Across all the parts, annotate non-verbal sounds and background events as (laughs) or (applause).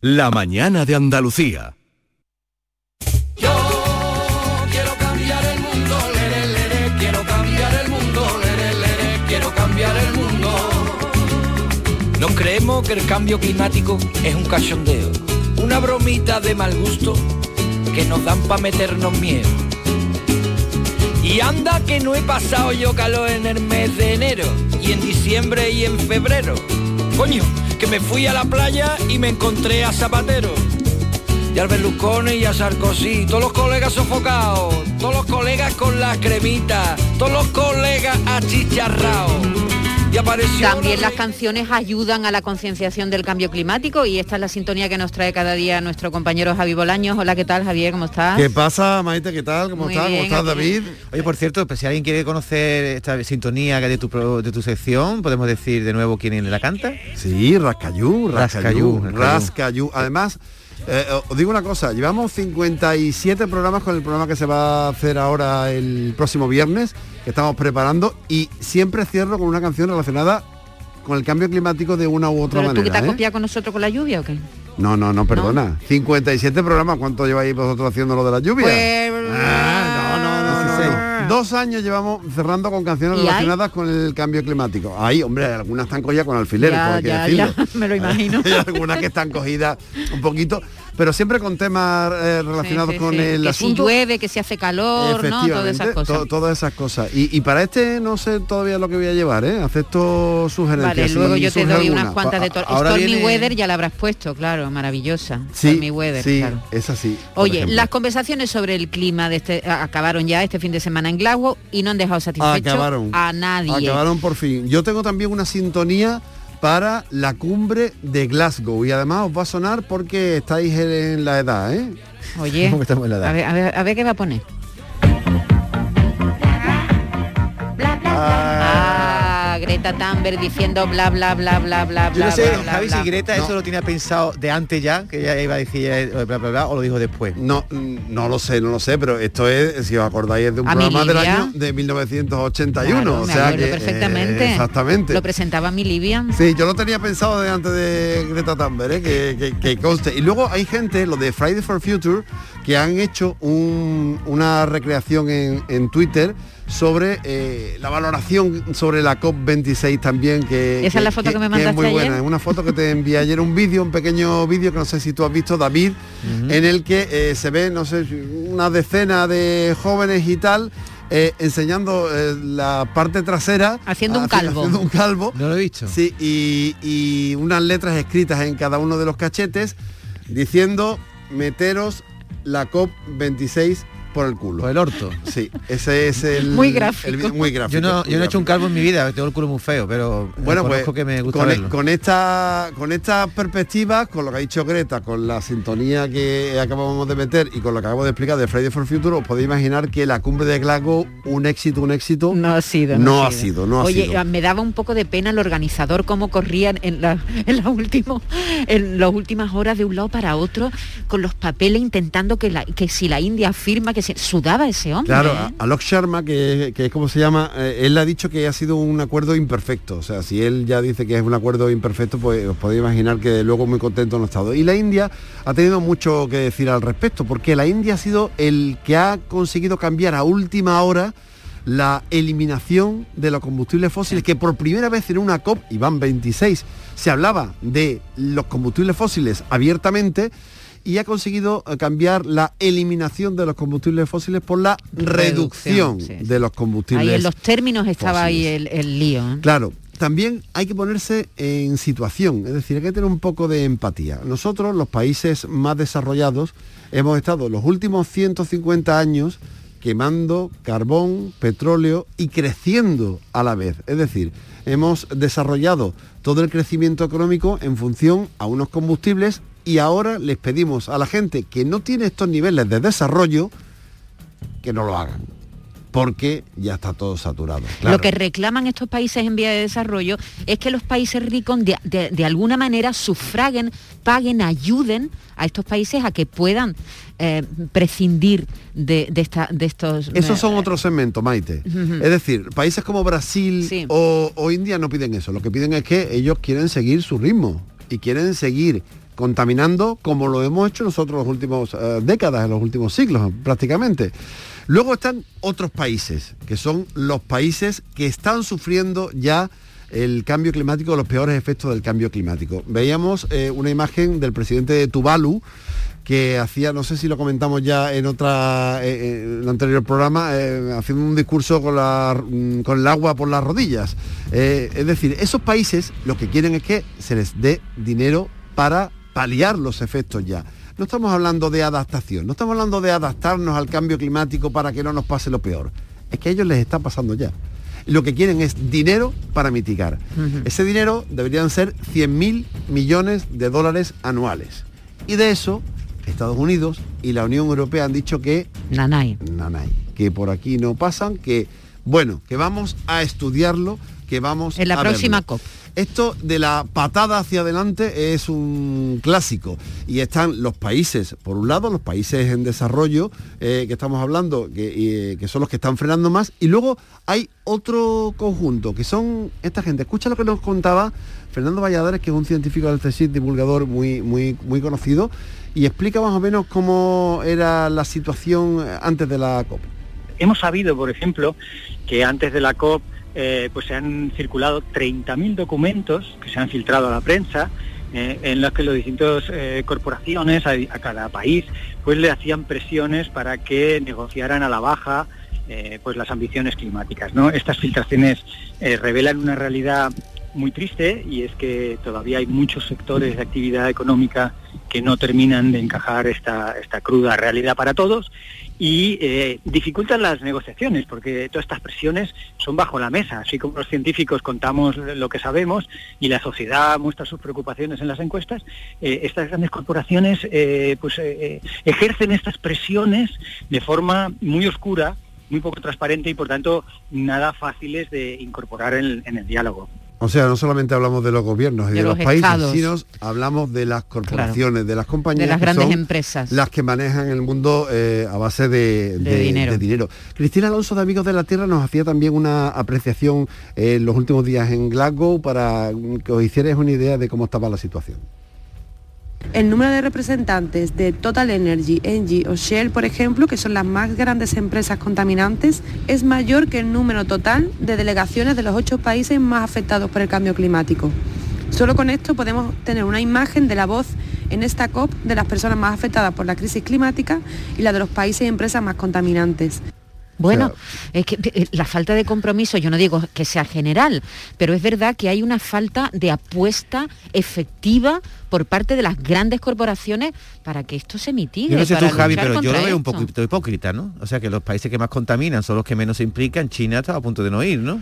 La mañana de Andalucía. Yo quiero cambiar el mundo, lere, quiero cambiar el mundo, lere, quiero cambiar el mundo. Nos creemos que el cambio climático es un cachondeo, una bromita de mal gusto que nos dan para meternos miedo. Y anda que no he pasado yo calor en el mes de enero, y en diciembre y en febrero. Coño, que me fui a la playa y me encontré a Zapatero. Y al Berlusconi y a Sarkozy, todos los colegas sofocados, todos los colegas con la cremita, todos los colegas achicharrados. Y apareció También las canciones ayudan a la concienciación del cambio climático y esta es la sintonía que nos trae cada día nuestro compañero Javi Bolaños. Hola, ¿qué tal Javier? ¿Cómo estás? ¿Qué pasa, Maite? ¿Qué tal? ¿Cómo Muy estás? ¿Cómo estás. David? Oye, por cierto, pues si alguien quiere conocer esta sintonía de tu, pro- de tu sección, podemos decir de nuevo quién la canta. Sí, Rascayú, Rascayú, Rascayú, Rascayú. Además, eh, os digo una cosa, llevamos 57 programas con el programa que se va a hacer ahora el próximo viernes, que estamos preparando, y siempre cierro con una canción relacionada con el cambio climático de una u otra ¿Pero tú que te manera. has ¿eh? copiado con nosotros con la lluvia o qué? No, no, no, perdona. 57 programas, ¿cuánto lleváis vosotros haciendo lo de la lluvia? Pues... Ah, no, no, no, no, no. Dos años llevamos cerrando con canciones relacionadas con el cambio climático. Hay, hombre, algunas están cogidas con alfileres, Ya, hay que ya, decirlo. ya, (laughs) me lo imagino. (laughs) algunas que están cogidas un poquito, pero siempre con temas eh, relacionados Sí, sí, con sí. el que si asunto. llueve, que si hace calor, ¿no? Todas esas cosas. to- todas esas cosas. Y, y para este no sé todavía lo que voy a llevar, ¿eh? Acepto sugerencias. Vale, luego si yo te doy alguna. unas cuantas de Stormy viene- Weather ya la habrás puesto, claro, maravillosa. Stormy Weather, sí, claro. es así. Oye, ejemplo. las conversaciones sobre el clima de este acabaron ya este fin de semana en Glasgow y no han dejado satisfecho Acabaron. a nadie. Acabaron por fin. Yo tengo también una sintonía para la cumbre de Glasgow y además os va a sonar porque estáis en la edad, ¿eh? Oye, (laughs) ¿Cómo que estamos en la edad? a ver, a ver, a ver qué va a poner. Ah, Greta Thunberg diciendo bla bla bla bla bla Yo bla no sé, bla, bla, Javi, bla. si Greta No. eso lo tenía pensado de antes ya, que ya iba a decir eh, bla, bla, bla, o lo dijo después. No, mm, no lo sé, no lo sé, pero esto es, si os acordáis, es de un programa del año de 1981. Claro, o me sea acuerdo que, perfectamente. eh, exactamente. Lo presentaba mi Livia. Sí, yo lo tenía pensado de antes de Greta Thunberg, ¿eh? que, que- que conste. Y luego hay gente, los de Friday for Future, que han hecho un- una recreación en, en Twitter sobre eh, la valoración sobre la COP26 también que Esa es la foto que me es mandaste muy buena ayer. es una foto que te envié ayer un vídeo un pequeño vídeo que no sé si tú has visto David en el que eh, se ve no sé una decena de jóvenes y tal eh, enseñando eh, la parte trasera Haciendo un calvo. haciendo un calvo No lo he visto. Sí, y, y unas letras escritas en cada uno de los cachetes diciendo meteros la COP26 por el culo. Por el orto. Sí, ese es el Muy gráfico. el muy gráfico. Yo no, muy yo no he hecho un calvo en mi vida, tengo el culo muy feo, pero Bueno, pues reconozco que me gusta con, verlo. con esta con estas perspectivas, con lo que ha dicho Greta, con la sintonía que acabamos de meter y con lo que acabo de explicar de Friday for Future, os podéis imaginar que la cumbre de Glasgow, un éxito, un éxito, No ha sido. No ha sido, no ha Oye, sido. me daba un poco de pena el organizador cómo corrían en, la, en, la último- en las últimas horas de un lado para otro con los papeles intentando que, la, que si la India firma, que se sudaba ese hombre. Claro, ¿eh? a- Alok Sharma, que, que es como se llama, eh, él ha dicho que ha sido un acuerdo imperfecto. O sea, si él ya dice que es un acuerdo imperfecto, pues os podéis imaginar que luego muy contento no ha estado. Y la India ha tenido mucho que decir al respecto, porque la India ha sido el que ha conseguido cambiar a última hora la eliminación de los combustibles fósiles, que por primera vez en una COP, y van 26, se hablaba de los combustibles fósiles abiertamente y ha conseguido eh, cambiar la eliminación de los combustibles fósiles por la reducción, Reducción, sí, sí. de los combustibles Ahí en los términos estaba ahí el, el lío. ¿eh? Claro, también hay que ponerse en situación, es decir, hay que tener un poco de empatía. Nosotros, los países más desarrollados, hemos estado los últimos 150 años quemando carbón, petróleo y creciendo a la vez. Es decir, hemos desarrollado todo el crecimiento económico en función a unos combustibles y ahora les pedimos a la gente que no tiene estos niveles de desarrollo que no lo hagan. porque ya está todo saturado. Lo que reclaman estos países en vía de desarrollo es que los países ricos de, de- de alguna manera sufraguen, paguen, ayuden a estos países a que puedan eh, prescindir de, de esta- de estos... Esos eh, son otros segmentos, Maite. Es decir, países como Brasil Sí. o, o India no piden eso. Lo que piden es que ellos quieren seguir su ritmo y quieren seguir contaminando como lo hemos hecho nosotros las últimas eh, décadas, en los últimos siglos prácticamente. Luego están otros países, que son los países que están sufriendo ya el cambio climático, los peores efectos del cambio climático. Veíamos eh, una imagen del presidente de Tuvalu, que hacía, no sé si lo comentamos ya en otra eh, en el anterior programa, haciendo un discurso con, la, mm, con el agua por las rodillas. Es decir, esos países lo que quieren es que se les dé dinero para paliar los efectos ya. No estamos hablando de adaptación, no estamos hablando de adaptarnos al cambio climático para que no nos pase lo peor. Es que a ellos les está pasando ya. Lo que quieren es dinero para mitigar. Ese dinero deberían ser 100.000 millones de dólares anuales. Y de eso, Estados Unidos y la Unión Europea han dicho que Nanay. nanay, que por aquí no pasan, que bueno, que vamos a estudiarlo, que vamos En la a próxima verlo. COP. Esto de la patada hacia adelante es un clásico y están los países, por un lado, los países en desarrollo eh, que estamos hablando, que, eh, que son los que están frenando más, y luego hay otro conjunto, que son esta gente. Escucha lo que nos contaba Fernando Valladares, que es un científico del CSIC, divulgador muy, muy, muy conocido, y explica más o menos cómo era la situación antes de la COP. Hemos sabido, por ejemplo, que antes de la COP eh, pues se han circulado 30.000 documentos que se han filtrado a la prensa eh, en los que las distintas eh, corporaciones a, cada país pues le hacían presiones para que negociaran a la baja pues las ambiciones climáticas. ¿no? Estas filtraciones revelan una realidad muy triste y es que todavía hay muchos sectores de actividad económica que no terminan de encajar esta, esta cruda realidad para todos y eh, dificultan las negociaciones porque todas estas presiones son bajo la mesa, así como los científicos contamos lo que sabemos y la sociedad muestra sus preocupaciones en las encuestas, eh, estas grandes corporaciones eh, pues ejercen estas presiones de forma muy oscura, muy poco transparente y por tanto nada fáciles de incorporar en el diálogo. O sea, no solamente hablamos de los gobiernos y de, De los, los países, sino hablamos de las corporaciones, de las compañías. De las que grandes son empresas. Las que manejan el mundo eh, a base de, De dinero. dinero. Cristina Alonso de Amigos de la Tierra nos hacía también una apreciación eh, en los últimos días en Glasgow para que os hicierais una idea de cómo estaba la situación. El número de representantes de Total Energy, Engie o Shell, por ejemplo, que son las más grandes empresas contaminantes, es mayor que el número total de delegaciones de los ocho países más afectados por el cambio climático. Solo con esto podemos tener una imagen de la voz en esta COP de las personas más afectadas por la crisis climática y la de los países y empresas más contaminantes. Bueno, O es que eh, la falta de compromiso, yo no digo que sea general, pero es verdad que hay una falta de apuesta efectiva por parte de las grandes corporaciones para que esto se mitigue. Yo no sé tú, Javi, pero yo lo veo un poquito hipócrita, ¿no? O sea, que los países que más contaminan son los que menos se implican. China está a punto de no ir, ¿no?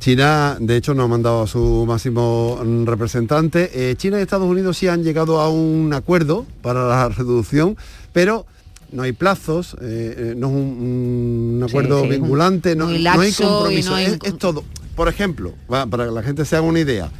China, de hecho, nos ha mandado a su máximo representante. Eh, China y Estados Unidos sí han llegado a un acuerdo para la reducción, pero no hay plazos, eh, eh, no es un, un acuerdo sí, vinculante, no, hay compromiso. no hay es, todo. Por ejemplo, para que la gente se haga una idea,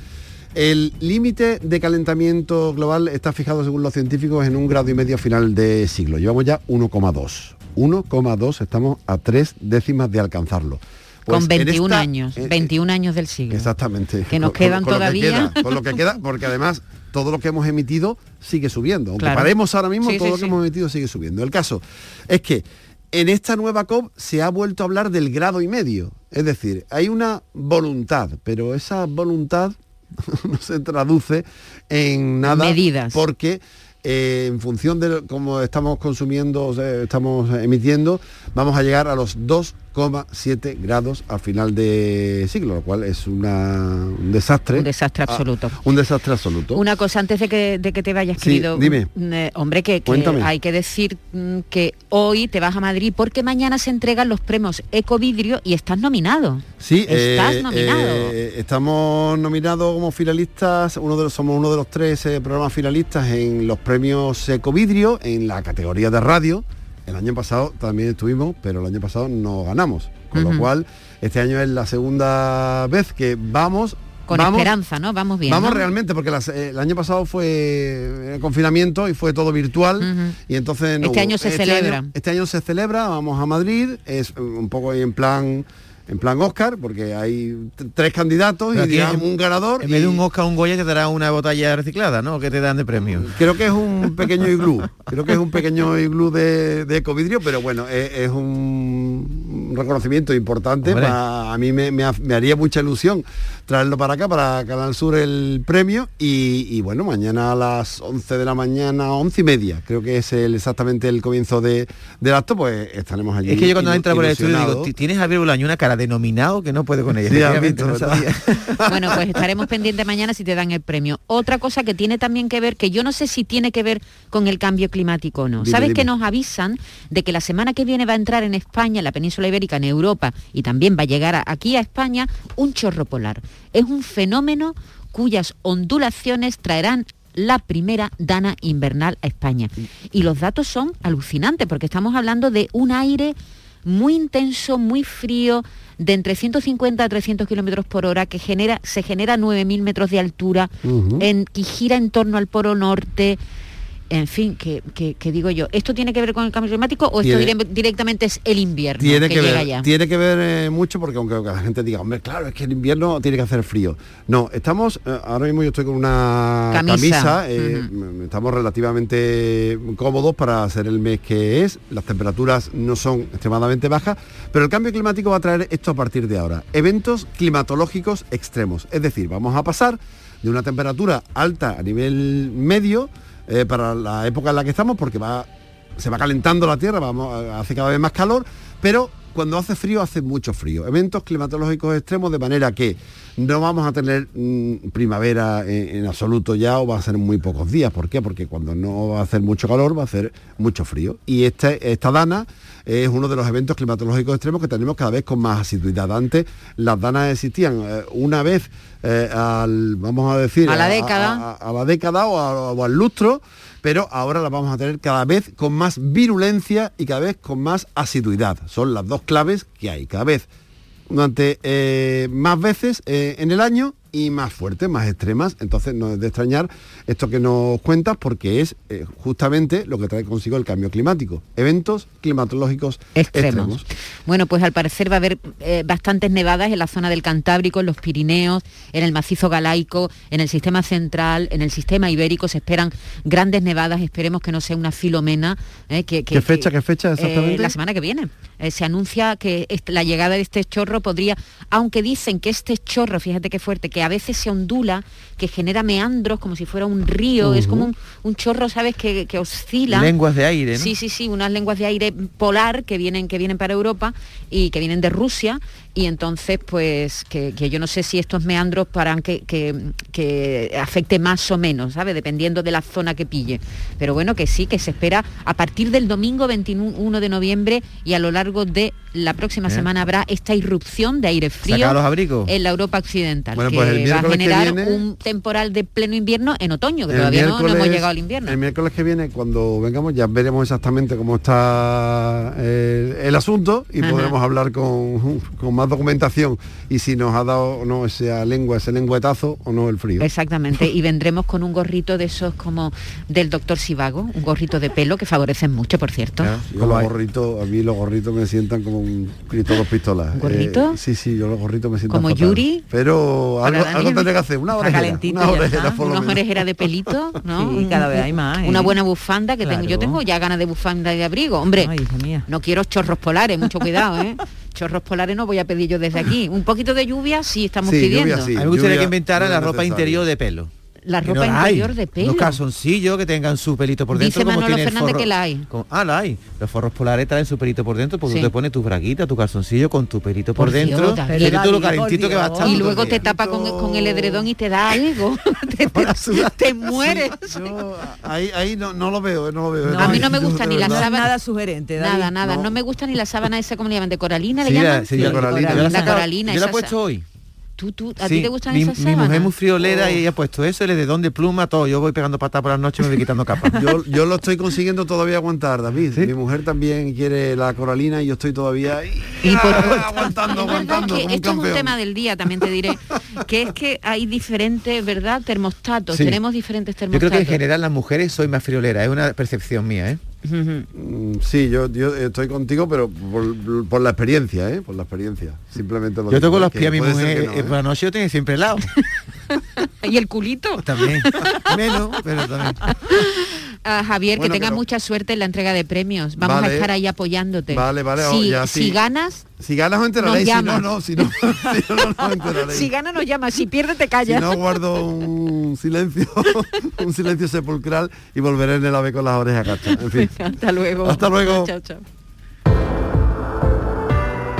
el límite de calentamiento global está fijado, según los científicos, en un grado y medio a final de siglo. Llevamos ya 1,2. 1,2, estamos a tres décimas de alcanzarlo. Pues Con en 21 esta- años, eh, 21 años del siglo. Exactamente. Que nos Con- quedan con que todavía. queda, con lo que queda, (laughs) porque además todo lo que hemos emitido sigue subiendo. Aunque Claro. paremos ahora mismo, Sí, todo sí, lo que sí. hemos emitido sigue subiendo. El caso es que en esta nueva COP se ha vuelto a hablar del grado y medio. Es decir, hay una voluntad, pero esa voluntad (laughs) no se traduce en nada. Medidas. Porque eh, en función de cómo estamos consumiendo, estamos emitiendo, vamos a llegar a los 2,7 grados al final de siglo, lo cual es una- un desastre. Un desastre Ah, absoluto. un desastre absoluto. Una cosa antes de que, de que te vayas, Sí, querido. dime. mm, eh, hombre, que, hay que decir mm, que hoy te vas a Madrid porque mañana se entregan los premios Ecovidrio y estás nominado. Sí, Estás eh, nominado. eh, estamos nominados como finalistas, uno de los, somos uno de los tres eh, programas finalistas en los premios Ecovidrio en la categoría de radio. El año pasado también estuvimos, pero el año pasado no ganamos. Con lo cual, este año es la segunda vez que vamos... Con vamos, esperanza, ¿no? Vamos bien. Vamos ¿no? realmente, porque las- eh, el año pasado fue eh, confinamiento y fue todo virtual. Y entonces no Este hubo. año se celebra. año- este año se celebra, vamos a Madrid, es un poco en plan en plan Oscar, porque hay tres candidatos Pero y digamos un ganador. En vez de y un Oscar un Goya te dará una botella reciclada, ¿no? ¿Qué te dan de premio? Creo que es un pequeño iglú, creo que es un pequeño iglú de, de ecovidrio, pero bueno, es, es un reconocimiento importante. A mí me, me ha- me haría mucha ilusión traerlo para acá, para Canal Sur el premio. Y, y bueno, mañana a las 11 de la mañana, 11 y media, creo que es el, exactamente el comienzo de, del acto, pues estaremos allí. Es que yo cuando entra por el estudio digo, ilusionados. "Ti- tienes a Javier Bolaño una cara de nominado que no puede con ella. Sí, has Efectivamente, visto, no ¿verdad? sabía. (laughs) Bueno, pues estaremos pendientes mañana si te dan el premio. Otra cosa que tiene también que ver, que yo no sé si tiene que ver con el cambio climático o no. Dime, ¿Sabes dime. que nos avisan de que la semana que viene va a entrar en España, en la península ibérica, en Europa, y también va a llegar a- aquí a España, un chorro polar? Es un fenómeno cuyas ondulaciones traerán la primera dana invernal a España. Y los datos son alucinantes, porque estamos hablando de un aire muy intenso, muy frío, de entre 150 a 300 kilómetros por hora, que genera, se genera a 9.000 metros de altura, en, que gira en torno al polo norte. En fin, que, que- que digo yo, ¿esto tiene que ver con el cambio climático o esto dire- directamente es el invierno Tiene que, que, llega ver, ya? tiene que ver eh, mucho porque aunque la gente diga, hombre, claro, es que el invierno tiene que hacer frío. No, estamos, eh, ahora mismo yo estoy con una Camisa. camisa, eh, estamos relativamente cómodos para hacer el mes que es, las temperaturas no son extremadamente bajas, pero el cambio climático va a traer esto a partir de ahora, eventos climatológicos extremos, es decir, vamos a pasar de una temperatura alta a nivel medio eh, para la época en la que estamos, porque va se va calentando la Tierra, vamos, hace cada vez más calor, pero cuando hace frío hace mucho frío. Eventos climatológicos extremos de manera que no vamos a tener mm, primavera en, en absoluto ya o va a ser muy pocos días. ¿Por qué? Porque cuando no va a hacer mucho calor va a hacer mucho frío. Y este, esta dana es uno de los eventos climatológicos extremos que tenemos cada vez con más asiduidad. Antes las danas existían eh, una vez eh, al, vamos a decir, A la década. a- a la década o al lustro, pero ahora las vamos a tener cada vez con más virulencia y cada vez con más asiduidad. Son las dos claves que hay, cada vez durante eh, más veces eh, en el año y más fuertes, más extremas. Entonces no es de extrañar esto que nos cuentas porque es eh, justamente lo que trae consigo el cambio climático. Eventos climatológicos extremos. extremos. Bueno, pues al parecer va a haber eh, bastantes nevadas en la zona del Cantábrico, en los Pirineos, en el macizo galaico, en el sistema central, en el sistema ibérico. Se esperan grandes nevadas. Esperemos que no sea una filomena. eh, que, que- ¿Qué fecha, que- qué fecha exactamente? la semana que viene. Se anuncia que la llegada de este chorro podría, aunque dicen que este chorro, fíjate qué fuerte, que a veces se ondula, que genera meandros como si fuera un río, es como un, un chorro, ¿sabes?, que, que oscila. Lenguas de aire, ¿no? Sí, sí, sí, unas lenguas de aire polar que vienen, que vienen para Europa y que vienen de Rusia y entonces pues que, que yo no sé si estos meandros paran que, que, que afecte más o menos, ¿sabe? Dependiendo de la zona que pille. Pero bueno, que sí, que se espera a partir del domingo 21 de noviembre y a lo largo de la próxima Bien. semana habrá esta irrupción de aire frío los en la Europa occidental, Bueno, que pues va a generar viene- un temporal de pleno invierno en otoño, que todavía no- no, hemos llegado al invierno. El miércoles que viene, cuando vengamos, ya veremos exactamente cómo está eh, el asunto y Ajá. podremos hablar con, con más documentación y si nos ha dado o no esa lengua, ese lengüetazo o no el frío. Exactamente, y vendremos con un gorrito de esos como del doctor Sivago, un gorrito de pelo que favorecen mucho, por cierto. Yo ¿Cómo los gorritos, a mí los gorritos me sientan como un grito dos pistolas. ¿Un gorrito? Eh, sí, sí, yo los gorritos me siento ¿Como Yuri? Pero algo, algo tendré que hacer, una orejera. calentito Una orejera por lo Una orejera de pelito, (laughs) ¿no? Sí, cada vez hay más, ¿eh? Una buena bufanda que tengo. Yo tengo ya ganas de bufanda y de abrigo. Hombre, Ay, hija mía. no quiero chorros polares, mucho cuidado, ¿eh? (laughs) Chorros polares no voy a pedir yo desde aquí. Un poquito de lluvia sí estamos Sí, pidiendo. lluvia sí. A mí me gustaría lluvia que inventaran no la ropa necesario. interior de pelo. La ropa no la hay. interior de pelo. Unos calzoncillos que tengan su pelito por dentro. Dice como Manolo tiene Fernández forro- que la hay. como- ah, la hay. Los forros polares traen su pelito por dentro, pues Sí. tú te pones tu braguita, tu calzoncillo con tu pelito por, Por Dios, dentro. Tú lo calentito que va a Dios. estar. y luego te tapa con, con el edredón y te da algo. (laughs) te, te- te mueres. Yo ahí, ahí no, no lo veo, no lo veo. No, a mí no me gusta ni la sábana. nada sugerente, David. Nada, nada. No. Me gusta ni la sábana esa, ¿cómo le llaman? ¿De coralina le llaman? sí, la coralina. Yo la, La saca- coralina, yo la he puesto hoy. ¿Tú, tú, ¿A Sí, ti te gustan mi, esas mi sábanas? mujer es muy friolera Oh. y ella ha puesto eso, el edredón de pluma, todo. Yo voy pegando patas por la noche y me voy quitando capas. (laughs) Yo, yo lo estoy consiguiendo todavía aguantar, David. Mi mujer también quiere la coralina y yo estoy todavía ahí, Y por- (laughs) ah, aguantando, Es aguantando. que esto es un campeón. tema del día, también te diré, que es que hay diferentes, ¿verdad? Termostatos, Sí. tenemos diferentes Yo termostatos. creo que en general las mujeres soy más friolera, es una percepción mía, ¿eh? Sí, yo, yo estoy contigo, pero por, por la experiencia, ¿eh? Por la experiencia. Simplemente lo Yo toco los pies a mi mujer, que no, eh, ¿eh? por la noche yo tengo siempre helado. (laughs) ¿Y el culito? También. Menos, pero también. Javier, Bueno, que tengas pero- mucha suerte en la entrega de premios. Vamos a estar ahí apoyándote. Vale, vale, oh, Si, ya, si sí. ganas, Si ganas os enteraréis, Nos si no, no, si no, (laughs) si no, no (laughs) si ganas nos llamas, si pierdes te Si callas. no, guardo un silencio, (laughs) un silencio sepulcral y volveré en el ave con las orejas cachas. En fin. Hasta luego. Hasta luego. Chao, chao.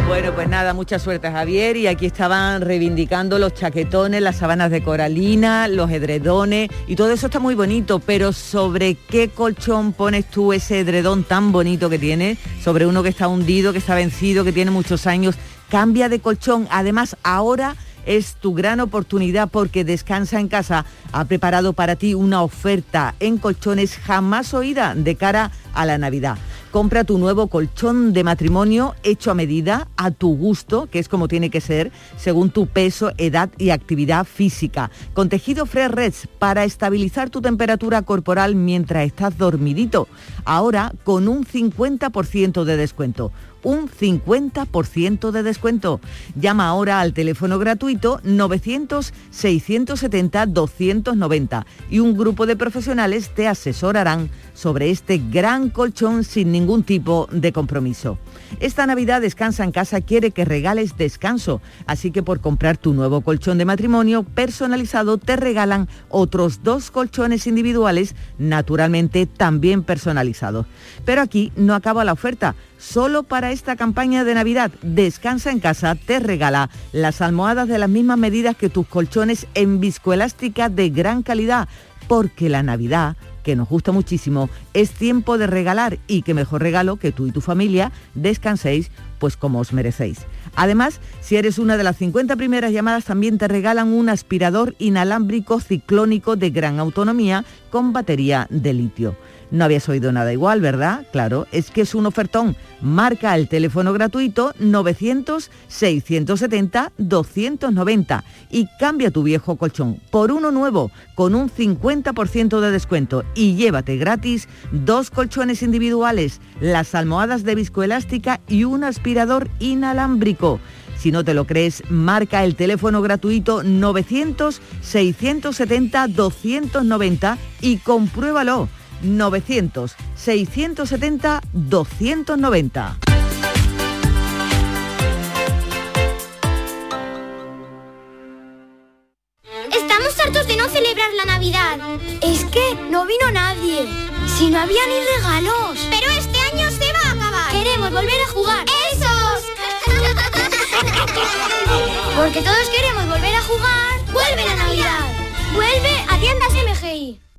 Bueno, pues nada, mucha suerte Javier y aquí estaban reivindicando los chaquetones, las sabanas de coralina, los edredones y todo eso está muy bonito, pero ¿sobre qué colchón pones tú ese edredón tan bonito que tienes? Sobre uno que está hundido, que está vencido, que tiene muchos años. Cambia de colchón. Además, ahora es tu gran oportunidad porque Descansa en Casa ha preparado para ti una oferta en colchones jamás oída de cara a la Navidad. Compra tu nuevo colchón de matrimonio hecho a medida, a tu gusto, que es como tiene que ser, según tu peso, edad y actividad física. Con tejido Fresh Reds para estabilizar tu temperatura corporal mientras estás dormidito. Ahora con un 50% de descuento un 50% de descuento. Llama ahora al teléfono gratuito 900-670-290 y un grupo de profesionales te asesorarán sobre este gran colchón sin ningún tipo de compromiso. Esta Navidad Descansa en Casa quiere que regales descanso, así que por comprar tu nuevo colchón de matrimonio personalizado te regalan otros dos colchones individuales, naturalmente también personalizados. Pero aquí no acaba la oferta. Solo para esta campaña de Navidad, Descansa en Casa te regala las almohadas de las mismas medidas que tus colchones en viscoelástica de gran calidad, porque la Navidad que nos gusta muchísimo, es tiempo de regalar y que mejor regalo que tú y tu familia descanséis pues como os merecéis. Además, si eres una de las 50 primeras llamadas, también te regalan un aspirador inalámbrico ciclónico de gran autonomía con batería de litio. No habías oído nada igual, ¿verdad? Claro, es que es un ofertón. Marca el teléfono gratuito 900-670-290 y cambia tu viejo colchón por uno nuevo con un 50% de descuento y llévate gratis dos colchones individuales, las almohadas de viscoelástica y un aspirador inalámbrico. Si no te lo crees, marca el teléfono gratuito 900-670-290 y compruébalo. 900-670-290. Estamos hartos de no celebrar la Navidad. Es que no vino nadie. Si no había ni regalos. Pero este año se va a acabar. Queremos volver a jugar. ¡Esos! (laughs) Porque todos queremos volver a jugar. ¡Vuelve la Navidad! ¡Vuelve a tiendas MGI!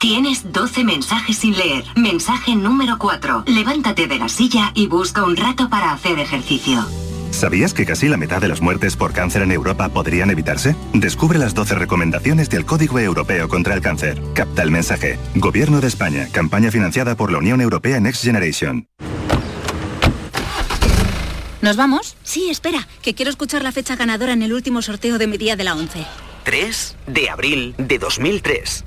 Tienes 12 mensajes sin leer. Mensaje número 4. Levántate de la silla y busca un rato para hacer ejercicio. ¿Sabías que casi la mitad de las muertes por cáncer en Europa podrían evitarse? Descubre las 12 recomendaciones del Código Europeo contra el Cáncer. Capta el mensaje. Gobierno de España. Campaña financiada por la Unión Europea Next Generation. ¿Nos vamos? Sí, espera, que quiero escuchar la fecha ganadora en el último sorteo de mi día de la 11. 3 de abril de 2003.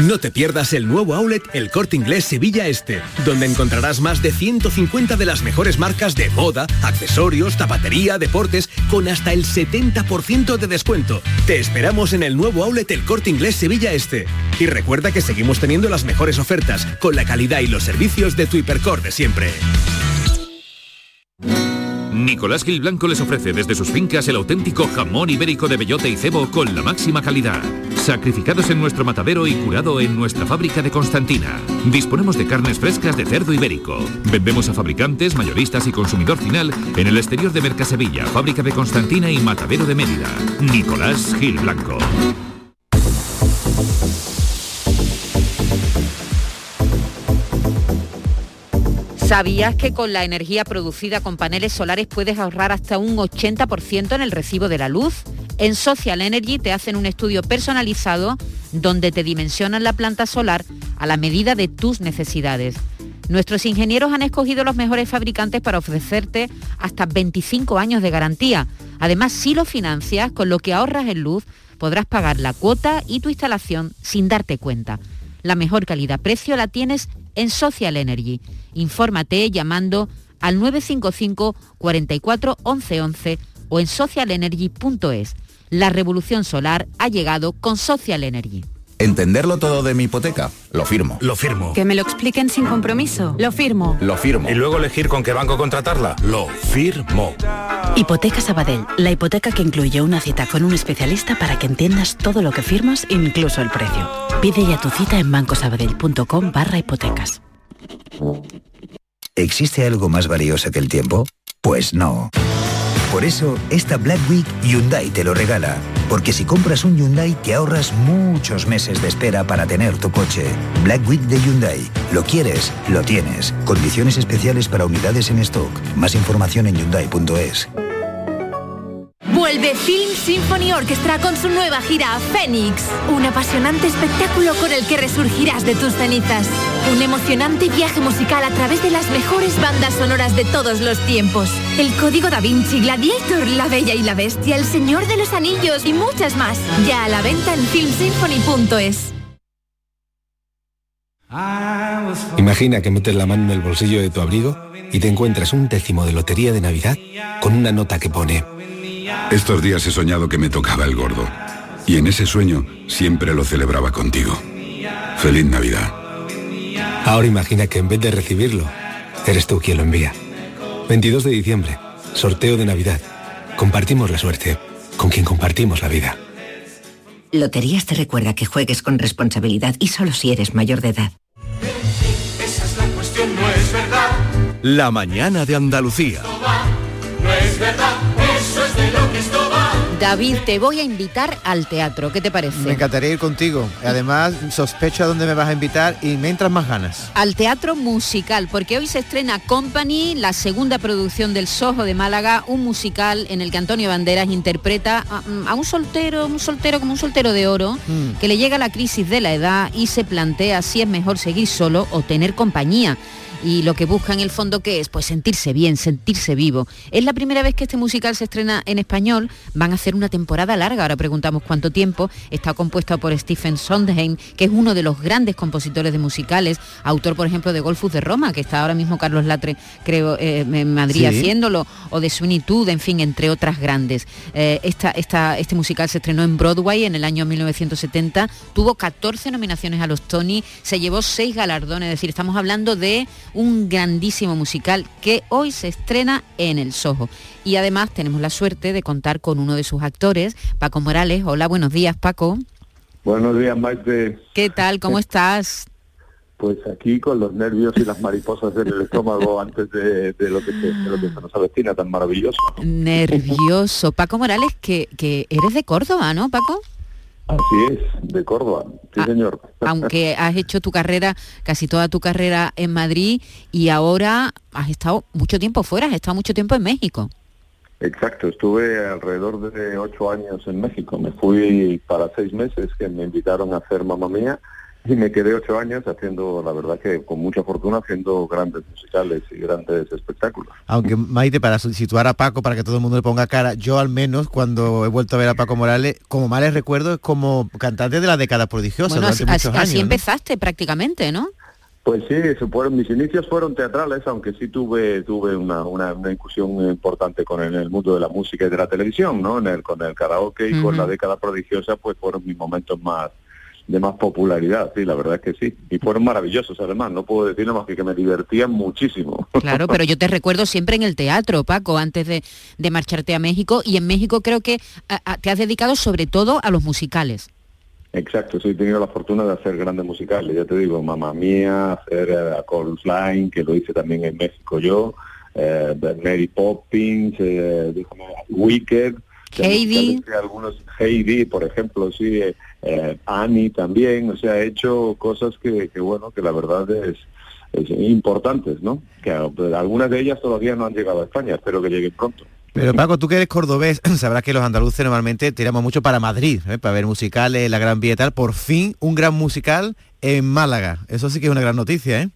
No te pierdas el nuevo outlet El Corte Inglés Sevilla Este, donde encontrarás más de 150 de las mejores marcas de moda, accesorios, zapatería, deportes, con hasta el 70% de descuento. Te esperamos en el nuevo outlet El Corte Inglés Sevilla Este. Y recuerda que seguimos teniendo las mejores ofertas, con la calidad y los servicios de tu hipercor de siempre. Nicolás Gil Blanco les ofrece desde sus fincas el auténtico jamón ibérico de bellota y cebo con la máxima calidad. Sacrificados en nuestro matadero y curado en nuestra fábrica de Constantina. Disponemos de carnes frescas de cerdo ibérico. Vendemos a fabricantes, mayoristas y consumidor final en el exterior de Mercasevilla, fábrica de Constantina y matadero de Mérida. Nicolás Gil Blanco. ¿Sabías que con la energía producida con paneles solares puedes ahorrar hasta un 80% en el recibo de la luz? En Social Energy te hacen un estudio personalizado donde te dimensionan la planta solar a la medida de tus necesidades. Nuestros ingenieros han escogido los mejores fabricantes para ofrecerte hasta 25 años de garantía. Además, si lo financias, con lo que ahorras en luz, podrás pagar la cuota y tu instalación sin darte cuenta. La mejor calidad-precio la tienes en Social Energy. Infórmate llamando al 955 44 11 11 o en socialenergy.es. La revolución solar ha llegado con Social Energy. ¿Entenderlo todo de mi hipoteca? Lo firmo. Lo firmo. Que me lo expliquen sin compromiso. Lo firmo. Lo firmo. Y luego elegir con qué banco contratarla. Lo firmo. Hipoteca Sabadell, la hipoteca que incluye una cita con un especialista para que entiendas todo lo que firmas, incluso el precio. Pide ya tu cita en bancosabadell.com barra hipotecas. ¿Existe algo más valioso que el tiempo? Pues no. Por eso, esta Black Week Hyundai te lo regala. Porque si compras un Hyundai te ahorras muchos meses de espera para tener tu coche. Black Week de Hyundai. Lo quieres, lo tienes. Condiciones especiales para unidades en stock. Más información en hyundai.es. Vuelve Film Symphony Orchestra con su nueva gira Phoenix. Un apasionante espectáculo con el que resurgirás de tus cenizas. Un emocionante viaje musical a través de las mejores bandas sonoras de todos los tiempos. El Código Da Vinci, Gladiator, La Bella y la Bestia, El Señor de los Anillos y muchas más. Ya a la venta en filmsymphony.es. Imagina que metes la mano en el bolsillo de tu abrigo y te encuentras un décimo de lotería de Navidad con una nota que pone estos días he soñado que me tocaba el gordo. Y en ese sueño siempre lo celebraba contigo. Feliz Navidad. Ahora imagina que en vez de recibirlo, eres tú quien lo envía. 22 de diciembre, sorteo de Navidad. Compartimos la suerte con quien compartimos la vida. Loterías te recuerda que juegues con responsabilidad y solo si eres mayor de edad. Esa es la cuestión, no es verdad. La mañana de Andalucía. No es verdad, eso es de lo que esto va. David, te voy a invitar al teatro. ¿Qué te parece? Me encantaría ir contigo. Además, sospecho a dónde me vas a invitar y me entran más ganas. Al teatro musical, porque hoy se estrena Company, la segunda producción del Soho de Málaga, un musical en el que Antonio Banderas interpreta a, a un soltero, un soltero como un soltero de oro, Mm. que le llega la crisis de la edad y se plantea si es mejor seguir solo o tener compañía. Y lo que busca en el fondo que es, pues sentirse bien, sentirse vivo. Es la primera vez que este musical se estrena en español, van a hacer una temporada larga, ahora preguntamos cuánto tiempo, está compuesta por Stephen Sondheim, que es uno de los grandes compositores de musicales, autor por ejemplo de Golfus de Roma, que está ahora mismo Carlos Latre, creo, eh, en Madrid Sí. haciéndolo, o de Todd, en fin, entre otras grandes. Eh, esta, esta- este musical se estrenó en Broadway en el año 1970, tuvo 14 nominaciones a los Tony, se llevó 6 galardones, es decir, estamos hablando de un grandísimo musical que hoy se estrena en el Soho. Y además tenemos la suerte de contar con uno de sus actores, Paco Morales. Hola, buenos días, Paco. Buenos días, Maite. ¿Qué tal? ¿Cómo estás? Pues aquí con los nervios y las mariposas en el estómago antes de, de lo, que se, de lo que se nos avecina tan maravilloso. Nervioso. Paco Morales, que, que eres de Córdoba, ¿no, Paco? Así es, de Córdoba. Sí, señor. Aunque (laughs) has hecho tu carrera, casi toda tu carrera en Madrid y ahora has estado mucho tiempo fuera, has estado mucho tiempo en México. Exacto, estuve alrededor de ocho años en México. Me fui para seis meses que me invitaron a hacer Mamma Mía y me quedé ocho años haciendo, la verdad que con mucha fortuna, haciendo grandes musicales y grandes espectáculos. Aunque Maite, para situar a Paco, para que todo el mundo le ponga cara, yo al menos cuando he vuelto a ver a Paco Morales, como mal les recuerdo, es como cantante de la década prodigiosa Bueno, durante así, muchos así años. ¿no? empezaste prácticamente, ¿no? Pues sí, eso fueron, mis inicios fueron teatrales, aunque sí tuve tuve una, una, una incursión importante con el, el mundo de la música y de la televisión, ¿no? En el, con el karaoke y con la década prodigiosa, pues fueron mis momentos más de más popularidad, sí, la verdad es que sí. Y fueron maravillosos además, no puedo decir nada más que que me divertían muchísimo. Claro, pero yo te recuerdo siempre en el teatro, Paco, antes de, de marcharte a México. Y en México creo que a- a- te has dedicado sobre todo a los musicales. Exacto, sí, he tenido la fortuna de hacer grandes musicales, ya te digo, Mamma Mía, hacer eh, a Chorus Line, que lo hice también en México yo, eh, Mary Poppins, eh, Wicked, Heidi. algunos, Heidi, por ejemplo, sí, eh, eh, Annie también, o sea, he hecho cosas que, que bueno, que la verdad es, es importantes, ¿no? Que eh, algunas de ellas todavía no han llegado a España, espero que lleguen pronto. Pero Paco, tú que eres cordobés, (clears throat) sabrás que los andaluces normalmente tiramos mucho para Madrid, ¿eh? para ver musicales, la Gran Vía y tal. Por fin, un gran musical en Málaga. Eso sí que es una gran noticia, ¿eh?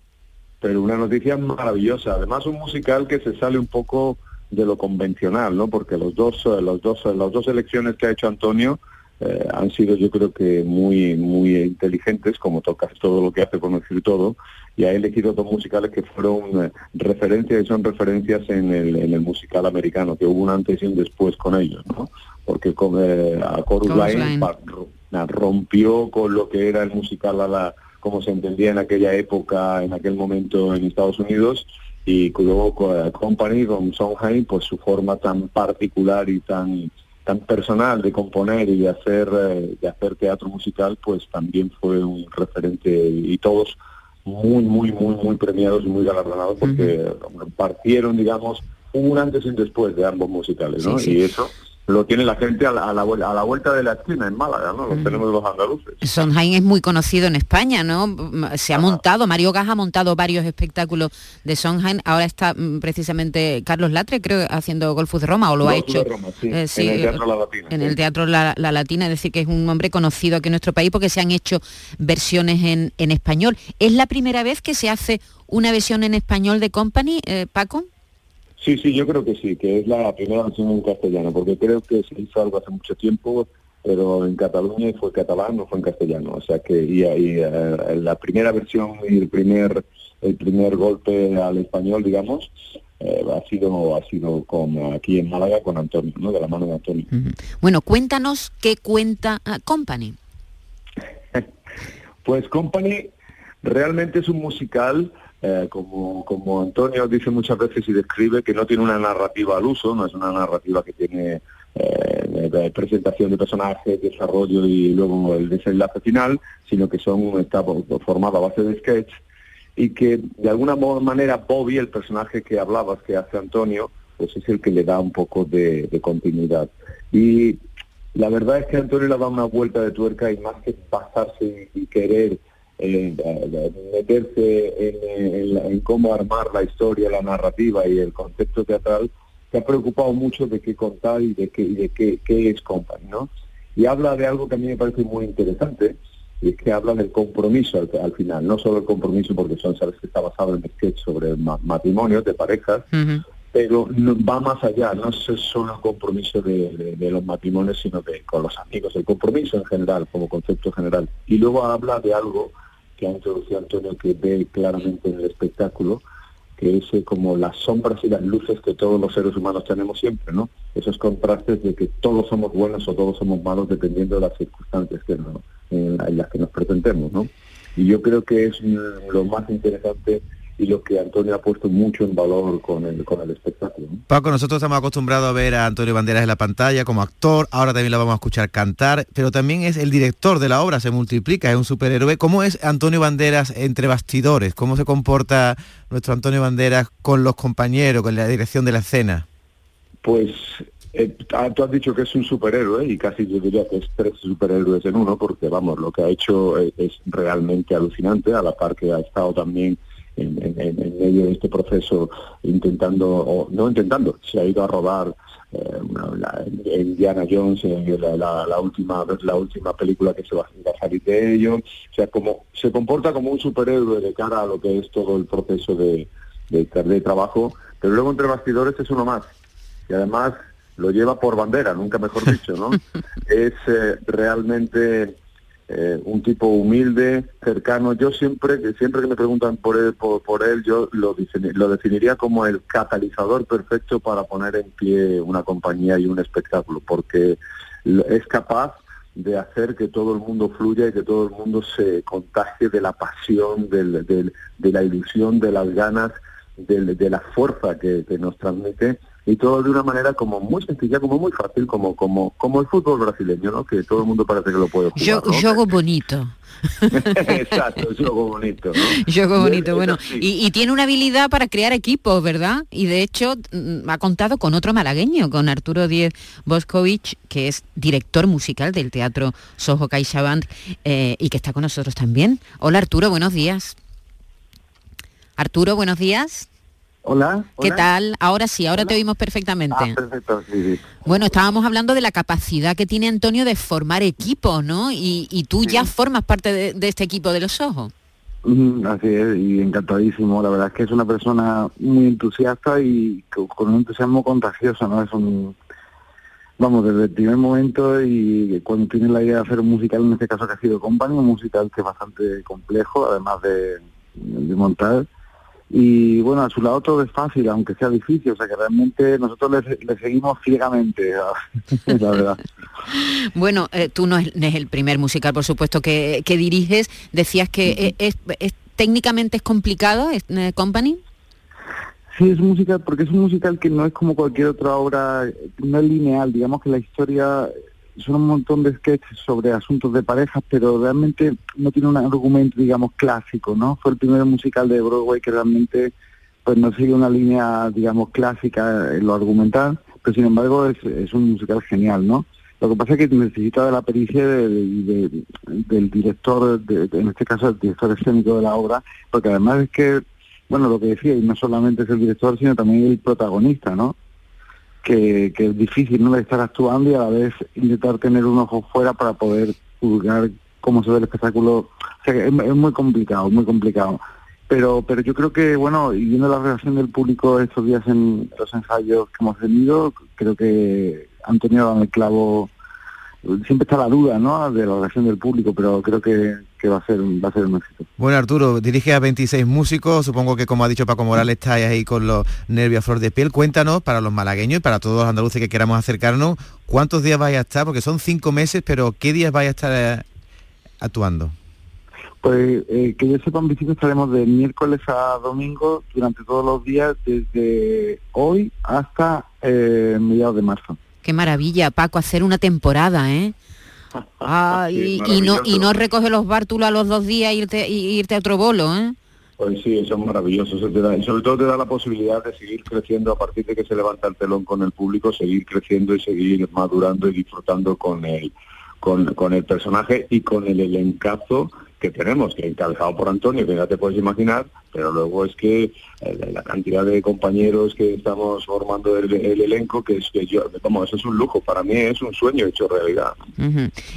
pero una noticia maravillosa. Además, un musical que se sale un poco de lo convencional, ¿no? Porque los dos, eh, los dos, eh, las dos elecciones que ha hecho Antonio eh, han sido, yo creo que muy, muy inteligentes, como toca todo lo que hace, no decir todo, y ha elegido dos musicales que fueron eh, referencias y son referencias en el, en el musical americano, que hubo un antes y un después con ellos, ¿no? Porque con, eh, a Chorus Chorus Line rompió con lo que era el musical a la como se entendía en aquella época, en aquel momento en Estados Unidos, y luego con eh, Company, con Sondheim, pues su forma tan particular y tan tan personal de componer y de hacer eh, de hacer teatro musical, pues también fue un referente y todos muy muy muy muy premiados y muy galardonados porque partieron, digamos, un antes y un después de ambos musicales, ¿no? Sí, sí. Y eso lo tiene la gente a la, a la, vuel- a la vuelta de la esquina en Málaga, ¿no? Lo tenemos los andaluces. Sondheim es muy conocido en España, ¿no? Se ha montado, Mario Gas ha montado varios espectáculos de Sondheim. Ahora está mm, precisamente Carlos Latre, creo, haciendo Golfus de Roma, o lo ha hecho. de Roma, sí, eh, en el Teatro La Latina, En sí. el Teatro La, La Latina, es decir, que es un hombre conocido aquí en nuestro país porque se han hecho versiones en, en español. ¿Es la primera vez que se hace una versión en español de Company, eh, Paco? Sí, sí, yo creo que sí, que es la primera versión en castellano, porque creo que se hizo algo hace mucho tiempo, pero en Cataluña fue catalán, no fue en castellano. O sea que y, y, eh, la primera versión y el primer el primer golpe al español, digamos, eh, ha sido ha sido con aquí en Málaga con Antonio, ¿no? De la mano de Antonio. Bueno, cuéntanos qué cuenta ah, Company. (laughs) Pues Company realmente es un musical, eh, como, como Antonio dice muchas veces y describe, que no tiene una narrativa al uso, no es una narrativa que tiene eh, presentación de personajes, desarrollo y luego el desenlace final, sino que son está formada a base de sketch y que de alguna manera Bobby, el personaje que hablabas, que hace Antonio, pues es el que le da un poco de, continuidad. Y la verdad es que Antonio le da una vuelta de tuerca y más que pasarse y querer eh, meterse en, en la- en cómo armar la historia, la narrativa y el concepto teatral, se ha preocupado mucho de qué contar y de qué, y de qué, qué es Company, ¿no? Y habla de algo que a mí me parece muy interesante, y es que habla del compromiso al, al final, no solo el compromiso porque son, sabes que está basado en sketch sobre ma- matrimonios de parejas, pero no- va más allá, no es solo el compromiso de, de- de los matrimonios, sino de con los amigos, el compromiso en general, como concepto general. Y luego habla de algo que ha introducido Antonio que ve claramente en el espectáculo, que es eh, como las sombras y las luces que todos los seres humanos tenemos siempre, ¿no? Esos contrastes de que todos somos buenos o todos somos malos dependiendo de las circunstancias que no- en, la- en las que nos presentemos, ¿no? Y yo creo que es mm, lo más interesante y lo que Antonio ha puesto mucho en valor con el, con el espectáculo. ¿no? Paco, nosotros estamos acostumbrados a ver a Antonio Banderas en la pantalla como actor, ahora también lo vamos a escuchar cantar, pero también es el director de la obra, se multiplica, es un superhéroe. ¿Cómo es Antonio Banderas entre bastidores? ¿Cómo se comporta nuestro Antonio Banderas con los compañeros, con la dirección de la escena? Pues eh, ah, tú has dicho que es un superhéroe y casi yo diría que es tres superhéroes en uno, porque vamos, lo que ha hecho eh, es realmente alucinante, a la par que ha estado también en, en- medio de este proceso intentando, o no intentando, se ha ido a rodar eh, una- la- Indiana Jones, eh, la, la- la última la última película que se va, va a salir de ello, o sea, como se comporta como un superhéroe de cara a lo que es todo el proceso de, de, de trabajo, pero luego entre bastidores es uno más y además lo lleva por bandera, nunca mejor dicho, ¿no? (laughs) es eh, realmente eh, un tipo humilde, cercano. Yo siempre, siempre que me preguntan por él, por, él yo lo, lo definiría como el catalizador perfecto para poner en pie una compañía y un espectáculo, porque es capaz de hacer que todo el mundo fluya y que todo el mundo se contagie de la pasión, del- del- de la ilusión, de las ganas, del- de la fuerza que nos transmite y todo de una manera como muy sencilla, como muy fácil, como como como el fútbol brasileño, ¿no? Que todo el mundo parece que lo puede jugar. Yo, ¿no? juego bonito. (laughs) Exacto, algo bonito, ¿no? Juego Y bonito, es- bueno. Y, y tiene una habilidad para crear equipos, ¿verdad? Y de hecho mm, ha contado con otro malagueño, con Arturo Díez Boscovich, que es director musical del Teatro Soho CaixaBank eh, y que está con nosotros también. Hola Arturo, buenos días. Arturo, buenos días. Hola. ¿Qué tal? Ahora sí, ahora te oímos perfectamente. Ah, perfecto, sí, sí. Bueno, estábamos hablando de la capacidad que tiene Antonio de formar equipos, ¿no? Y, y tú ya formas parte de, de este equipo de los ojos. Mm, Así es, y encantadísimo. La verdad es que es una persona muy entusiasta y co- con un entusiasmo contagioso, ¿no? Es un... Vamos, desde el primer momento y cuando tiene la idea de hacer un musical, en este caso que ha sido Company, un musical que es bastante complejo, además de, de montar. Y bueno, a su lado todo es fácil, aunque sea difícil, o sea que realmente nosotros le, le seguimos ciegamente, (laughs) la verdad. Bueno, eh, tú no es, no es el primer musical, por supuesto, que, que diriges. Decías que eh, es, es- técnicamente es complicado, es, eh, Company. Sí, es un musical, porque es un musical que no es como cualquier otra obra, no es lineal, digamos que la historia son un montón de sketches sobre asuntos de parejas, pero realmente no tiene un argumento, digamos, clásico, ¿no? Fue el primer musical de Broadway que realmente pues no sigue una línea, digamos, clásica en lo argumental, pero sin embargo es, es un musical genial, ¿no? Lo que pasa es que necesita de la pericia de- de- de- del director, en este caso el director escénico de la obra, porque además es que, bueno, lo que decía, y no solamente es el director, sino también el protagonista, ¿no? Que, que es difícil, ¿no? Estar actuando y a la vez intentar tener un ojo fuera para poder juzgar cómo se ve el espectáculo. O sea, que es, muy complicado, muy complicado. Pero, pero yo creo que, bueno, y viendo la reacción del público estos días en los ensayos que hemos tenido, creo que Antonio ha dado el clavo. Siempre está la duda, ¿no? De la reacción del público, pero creo que, que va a ser va a ser un éxito. Bueno, Arturo, dirige a 26 músicos, supongo que como ha dicho Paco Morales, estáis ahí con los nervios a flor de piel. Cuéntanos, para los malagueños y para todos los andaluces que queramos acercarnos, ¿cuántos días vais a estar? Porque son cinco meses, pero ¿qué días vais a estar eh, actuando? Pues eh, que yo sepa, en principio estaremos de miércoles a domingo durante todos los días, desde hoy hasta eh, mediados de marzo. Qué maravilla, Paco, hacer una temporada, ¿eh? Ah, Sí, y, y no y no recoge los bártulos a los dos días e irte, y irte a otro bolo, ¿eh? Pues sí, eso es maravilloso. Eso te da, y sobre todo te da la posibilidad de seguir creciendo a partir de que se levanta el telón con el público, seguir creciendo y seguir madurando y disfrutando con el, con, con el personaje y con el elencazo que tenemos, que encabezado por Antonio, que ya te puedes imaginar, pero luego es que eh, la cantidad de compañeros que estamos formando el, el elenco, que es que yo, vamos, eso es un lujo, para mí es un sueño hecho realidad.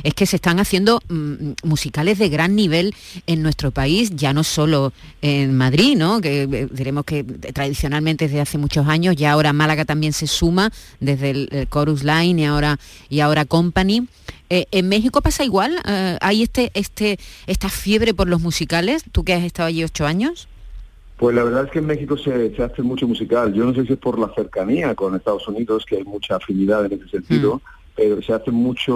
Es que se están haciendo mm, musicales de gran nivel en nuestro país, ya no solo en Madrid, ¿no? Que eh, diremos que tradicionalmente desde hace muchos años, ya ahora Málaga también se suma desde el, el Chorus Line y ahora y ahora Company. Eh, en México pasa igual, Eh, hay este este esta fiebre por los musicales. Tú que has estado allí ocho años. Pues la verdad es que en México se, se hace mucho musical. Yo no sé si es por la cercanía con Estados Unidos, que hay mucha afinidad en ese sentido, pero se hace mucho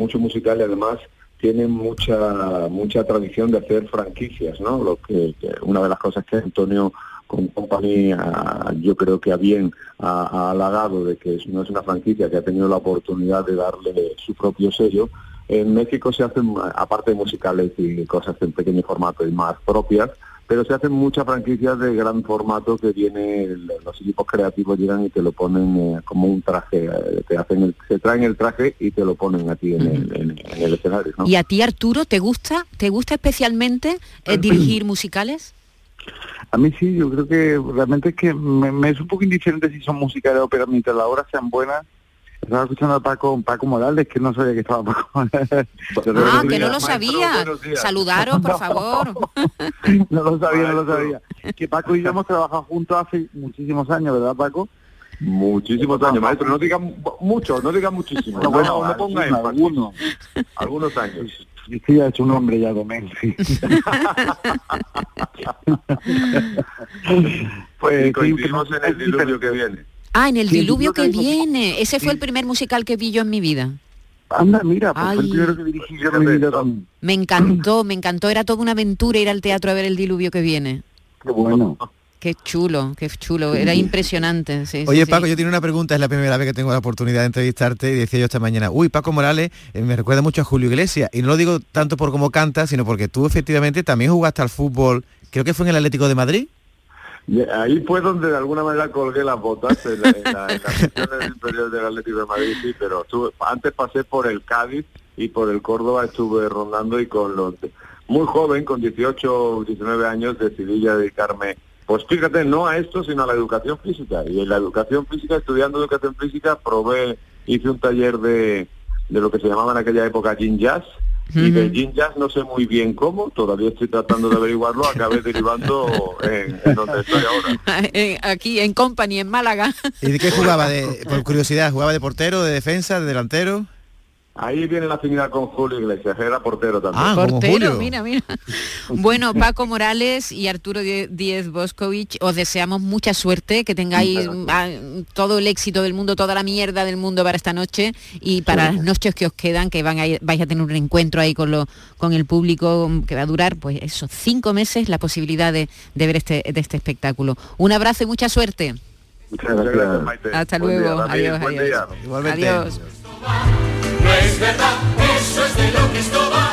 mucho musical y además tienen mucha mucha tradición de hacer franquicias, ¿no? Lo que, que una de las cosas que Antonio con Company ah, yo creo que a bien ha, ha halagado de que no es una franquicia que ha tenido la oportunidad de darle su propio sello. En México se hacen, aparte de musicales y cosas en pequeño formato y más propias, pero se hacen muchas franquicias de gran formato que viene, los equipos creativos llegan y te lo ponen eh, como un traje, eh, te hacen el, se traen el traje y te lo ponen a ti en, el, en- en el escenario. ¿no? Y a ti Arturo, ¿te gusta? ¿Te gusta especialmente eh, (clears throat) dirigir musicales? A mí sí, yo creo que realmente es que me, me es un poco indiferente si son musicales o pero mientras las obras sean buenas. Estaba escuchando a Paco, Paco Morales, que no sabía que estaba Paco Morales. Ah, que no lo sabía. Saludaros, por favor. (laughs) no lo sabía, no lo sabía. Que Paco y yo hemos trabajado juntos hace muchísimos años, ¿verdad, Paco? Muchísimos años, maestro. No digan mucho, no digan muchísimo. No, Bueno, no, ponga algunos. Algunos años. Y sí, ha hecho un hombre ya, Domén, sí. (laughs) pues y sí, coincidimos en el diluvio que viene. Ah, en el Sí, diluvio que viene. Ese fue el primer musical que vi yo en mi vida. Anda, mira, pues fue el primero que dirigí yo en mi vida también. Me encantó, me encantó. Era toda una aventura ir al teatro a ver el diluvio que viene. Qué bueno. (laughs) Qué chulo, qué chulo. Era impresionante. sí, Oye, sí. Paco, yo tengo una pregunta, es la primera vez que tengo la oportunidad de entrevistarte y decía yo esta mañana, uy, Paco Morales eh, me recuerda mucho a Julio Iglesias y no lo digo tanto por cómo canta, sino porque tú efectivamente también jugaste al fútbol, creo que fue en el Atlético de Madrid. Y ahí fue donde de alguna manera colgué las botas en, la, en, la- en las sesiones inferiores del Atlético de Madrid, sí, pero estuve- antes pasé por el Cádiz y por el Córdoba estuve rondando y con los muy joven, con 18 o 19 años, decidí ya dedicarme, pues fíjate, no a esto, sino a la educación física. Y en la educación física, estudiando educación física, probé, hice un taller de, de lo que se llamaba en aquella época Gin Jazz, y de Gin Jazz no sé muy bien cómo, todavía estoy tratando de averiguarlo, acabé derivando en, en donde estoy ahora. (laughs) Aquí en Company, en Málaga. ¿Y de qué jugaba? De, por curiosidad, ¿jugaba de portero, de defensa, de delantero? Ahí viene la afinidad con Julio Iglesias, era portero también. Ah, Portero, Julio. mira, mira. (laughs) Bueno, Paco Morales y Arturo Díez Boscovich, os deseamos mucha suerte, que tengáis ah, todo el éxito del mundo, toda la mierda del mundo para esta noche y para las noches que os quedan, que van a ir- vais a tener un encuentro ahí con lo, con el público que va a durar, pues esos cinco meses, la posibilidad de, de ver este, de este espectáculo. Un abrazo y mucha suerte. Muchas gracias. gracias, Maite. Hasta Buen luego. día, adiós, adiós. Igualmente. Adiós. No es verdad, eso es de lo que esto va,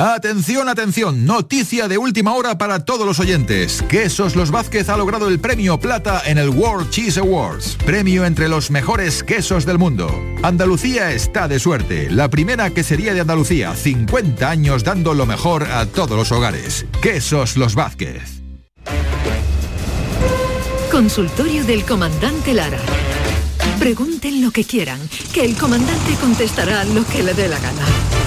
Atención, atención, noticia de última hora para todos los oyentes. Quesos Los Vázquez ha logrado el premio plata en el World Cheese Awards, premio entre los mejores quesos del mundo. Andalucía está de suerte, la primera quesería de Andalucía, 50 años dando lo mejor a todos los hogares. Quesos Los Vázquez. Consultorio del comandante Lara. Pregunten lo que quieran, que el comandante contestará lo que le dé la gana.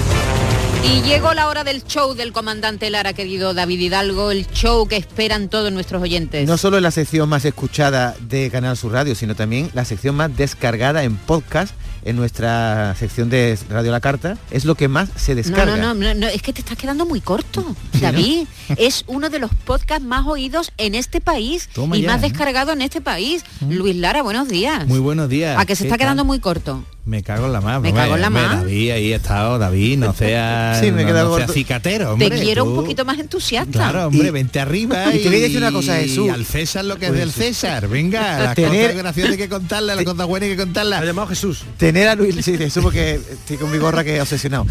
Y llegó la hora del show del comandante Lara, querido David Hidalgo, el show que esperan todos nuestros oyentes. No solo es la sección más escuchada de Canal Sur Radio, sino también la sección más descargada en podcast en nuestra sección de Radio La Carta. Es lo que más se descarga. no, no, no, no, es que te estás quedando muy corto, David. (laughs) Es uno de los podcasts más oídos en este país Toma y ya, más ¿eh? descargado en este país. Luis Lara, buenos días. Muy buenos días. A que se ¿Qué está tal? quedando muy corto. Me cago en la más. Me hombre, cago en la mar. David, ahí ha estado, David, no seas (laughs) Sí, me he no, quedado no seas cicatero, Te hombre. quiero un poquito más entusiasta. Claro, hombre, vente arriba Y te voy a decir una cosa, Jesús. Y al César lo que es Pues del sí. César. Venga, (laughs) las Tener- cosas graciosas hay que contarlas, las cosas buenas hay que contarlas. Ha llamado Jesús. Tener a Luis, sí, eso porque estoy con mi gorra que he obsesionado.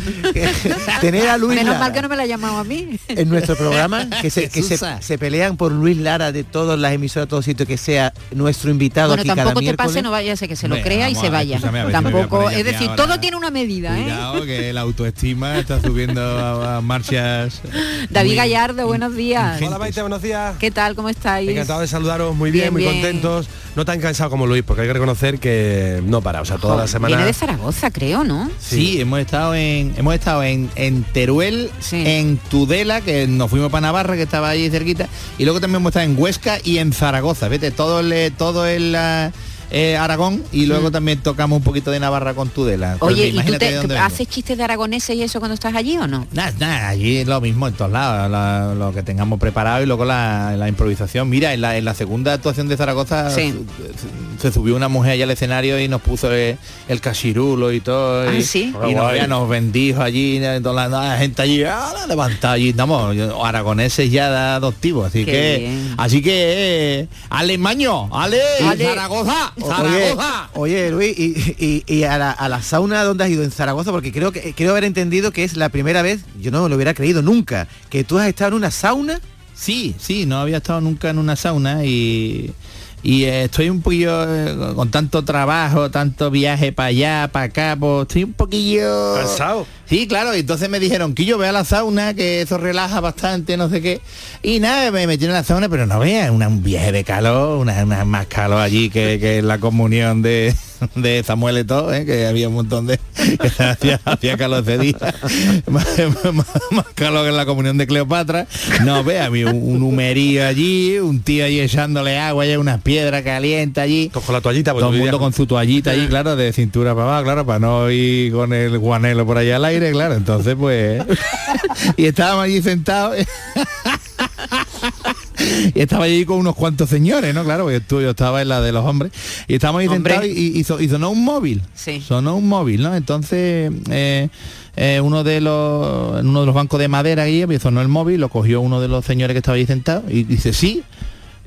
(laughs) Tener a Luis Menos Lara mal que no me la ha llamado a mí. en nuestro programa, que se, que se, se pelean por Luis Lara de todas las emisoras, todos sitios, que sea nuestro invitado Bueno, aquí cada tampoco te miércoles. pase, no vaya a ser que se lo Venga, crea y se vaya. escúchame, Tampoco, es decir, todo tiene una medida, ¿eh? Cuidado que la autoestima está subiendo a, a marchas. David muy- Gallardo, buenos días. Hola, Maite, buenos días. ¿Qué tal? ¿Cómo estáis? Encantado de saludaros, muy bien, Bien, muy bien. contentos. No tan cansado como Luis, porque hay que reconocer que no para, o sea, toda la semana. Viene de Zaragoza, creo, ¿no? Sí, hemos estado en hemos estado en, en Teruel, en Tudela, que nos fuimos para Navarra, que estaba allí cerquita, y luego también hemos estado en Huesca y en Zaragoza, vete, todo el todo el eh, Aragón y luego también tocamos un poquito de Navarra con Tudela. Oye, ¿y tú te, de dónde te- vengo. haces chistes de aragoneses y eso cuando estás allí o no? Nada, nada, allí es lo mismo en todos lados, la- lo que tengamos preparado y luego la, la improvisación. Mira, en la, en la segunda actuación de Zaragoza Sí. se, se subió una mujer allá al escenario y nos puso el, el cachirulo y todo. Ah, y, sí. y nos, ya nos bendijo allí, eh, toda la, la gente allí, ah, la levantada allí, estamos, yo- aragoneses ya adoptivos, así Qué que, bien. así que, eh, Alemaño, Ale, Ale. Zaragoza, Oye, oye, Luis, y, y- y a, la, a la sauna dónde has ido en Zaragoza, porque creo que creo haber entendido que es la primera vez, yo no me lo hubiera creído nunca, que tú has estado en una sauna. Sí, sí, no había estado nunca en una sauna y, y eh, estoy un poquillo eh, con tanto trabajo, tanto viaje para allá, para acá, pues estoy un poquillo... ¿Cansado? Sí, claro, y entonces me dijeron que yo vea la sauna, que eso relaja bastante, no sé qué. Y nada, me metí en la sauna, pero no vea, una- un viaje de calor, una, una más calor allí que, que la comunión de, de Samuel y todo, ¿eh? que había un montón de... (laughs) hacía, hacía calor ese día. (laughs) más, más- más calor que en la comunión de Cleopatra. No, vea, había un, un humerío allí, un tío ahí echándole agua, y unas piedras calientes allí. Con la toallita, Todo el mundo con su toallita allí, (laughs) claro, de cintura para abajo, claro, para no ir con el guanelo por allá al aire, claro. Entonces, pues... (laughs) y estábamos allí sentados. y estaba allí con unos cuantos señores, ¿no? Claro, porque tú, yo estaba en la de los hombres. Y estábamos ahí Hombre. sentados y, y so- y sonó un móvil. Sí. Sonó un móvil, ¿no? Entonces... eh, eh, uno de los en uno de los bancos de madera allí sonó el móvil lo cogió uno de los señores que estaba allí sentado y dice sí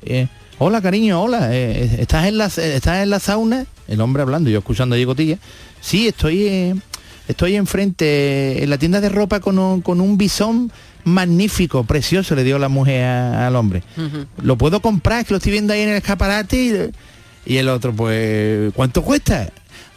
eh, hola cariño hola estás en la estás en la sauna el hombre hablando yo escuchando allí cotilla sí estoy estoy enfrente en la tienda de ropa con un, con un bisón magnífico precioso le dio la mujer a- al hombre lo puedo comprar, es que lo estoy viendo ahí en el escaparate y, Y el otro, pues, ¿cuánto cuesta?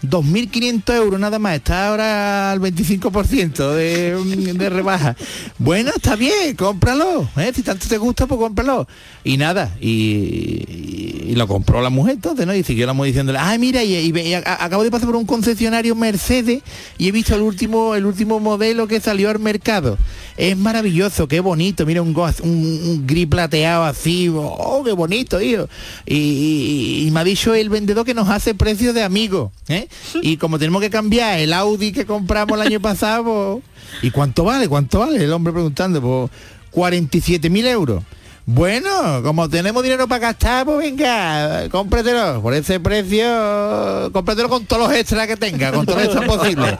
2.500 euros nada más, está ahora al 25% de, de rebaja. Bueno, está bien, cómpralo. ¿eh? Si tanto te gusta, pues cómpralo. Y nada, y, lo compró la mujer entonces, ¿no? Y siguió la mujer diciéndole, ay, mira, y, a- acabo de pasar por un concesionario Mercedes y he visto el último, el último modelo que salió al mercado. Es maravilloso, qué bonito, mira un, un, gris plateado así, oh, qué bonito, hijo. Y, me ha dicho el vendedor que nos hace precio de amigo. ¿eh? (laughs) Y como tenemos que cambiar el Audi que compramos el año pasado, pues, ¿y cuánto vale? ¿Cuánto vale? El hombre preguntando, pues 47.000 euros. Bueno, como tenemos dinero para gastar, pues venga, cómpratelo. Por ese precio, cómpratelo con todos los extras que tenga, con todo lo extra posible.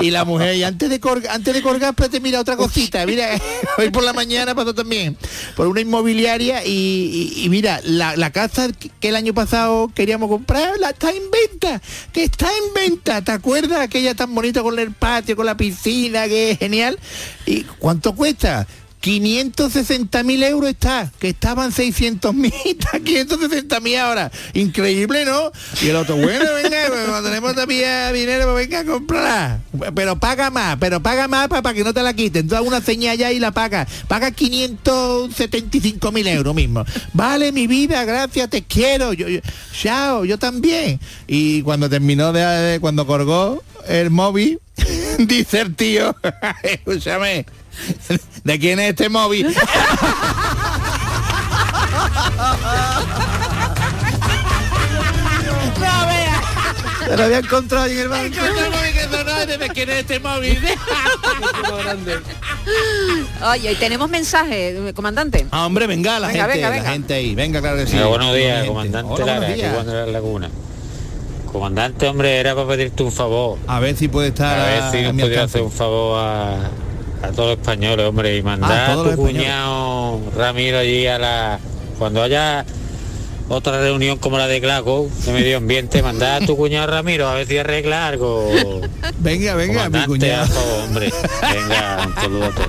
Y, la mujer, y antes de antes de colgar, espérate, mira otra cosita. Mira, (laughs) hoy por la mañana pasó también por una inmobiliaria y mira, la, la casa que el año pasado queríamos comprar, la está en venta, que está en venta. ¿Te acuerdas? Aquella tan bonita con el patio, con la piscina, que es genial. ¿Y cuánto cuesta? 560 mil euros está, que estaban 600 mil, (laughs) está 560 mil ahora. Increíble, ¿no? Y el otro, bueno, venga, pues, cuando tenemos todavía dinero, pues venga, cómprala. Pero paga más, pero paga más para, que no te la quiten. Tú una señal ya y la paga. Paga 575 mil euros mismo. Vale, mi vida, gracias, te quiero. Yo, yo- chao, yo también. Y cuando terminó de, de- cuando colgó el móvil, (laughs) dice el tío, (laughs) escúchame, (laughs) ¿de quién es este móvil? (laughs) No vea. Se lo había encontrado en el banco. ¿de quién es este móvil? (laughs) Oye, ¿y tenemos mensaje, comandante? Ah, hombre, venga, la Venga, gente, venga, la venga. gente ahí, venga, claro que sí. Hola, buenos días, comandante Hola, Lara, buenos aquí días. cuando era la laguna. Comandante, hombre, era para pedirte un favor. A ver si puede estar A ver si nos podía hacer un favor a, a todos los españoles, hombre, y mandar Ah, a tu cuñado Ramiro allí a la... Cuando haya otra reunión como la de Glasgow, de medio ambiente, mandar a tu cuñado Ramiro a ver si arregla algo. (laughs) Venga, venga, mi cuñado. hombre. Venga, un saludo a todos.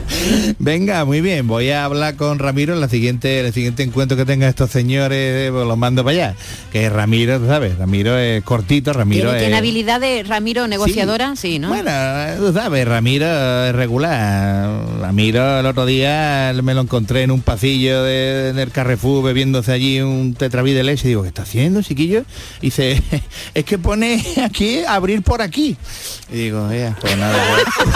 Venga, muy bien. Voy a hablar con Ramiro en la siguiente, el siguiente encuentro que tengan estos señores, pues los mando para allá. Que Ramiro, tú ¿sabes? Ramiro es cortito, Ramiro ¿Tiene, es. tiene habilidad de Ramiro negociadora? Sí, ¿no? Bueno, tú sabes, Ramiro es regular. Ramiro el otro día me lo encontré en un pasillo de- del Carrefour bebiéndose allí un tetraví de leche. Digo, ¿qué está haciendo, chiquillo? Y dice, (laughs) es que pone aquí abrir por aquí. Y digo, ya, pues nada. pues. (laughs)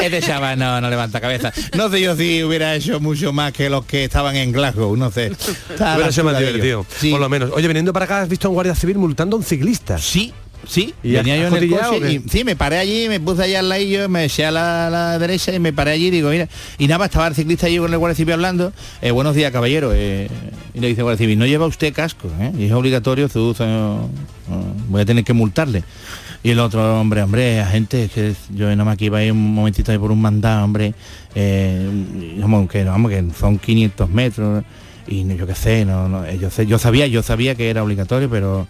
Este chaval no, no levanta cabeza. No sé yo si hubiera hecho mucho más que los que estaban en Glasgow, no sé. Hubiera sido más divertido, por lo menos. Oye, viniendo para acá, ¿has visto a un guardia civil multando a un ciclista? Sí, sí. ¿Y Venía yo en el coche y sí, me paré allí, me puse allá al lado, me eché a la, a la derecha y me paré allí y digo, mira, y nada, estaba el ciclista allí con el guardia civil hablando, eh, buenos días caballero, eh, y le dice el guardia civil, no lleva usted casco, ¿eh? y es obligatorio su uso, no, no, voy a tener que multarle. Y el otro, hombre, hombre, agente, es que yo nada más que iba ahí un momentito ahí por un mandado, hombre, vamos, que, vamos, que son 500 metros, y yo qué sé, no, no, yo sé, yo sabía, yo sabía que era obligatorio, pero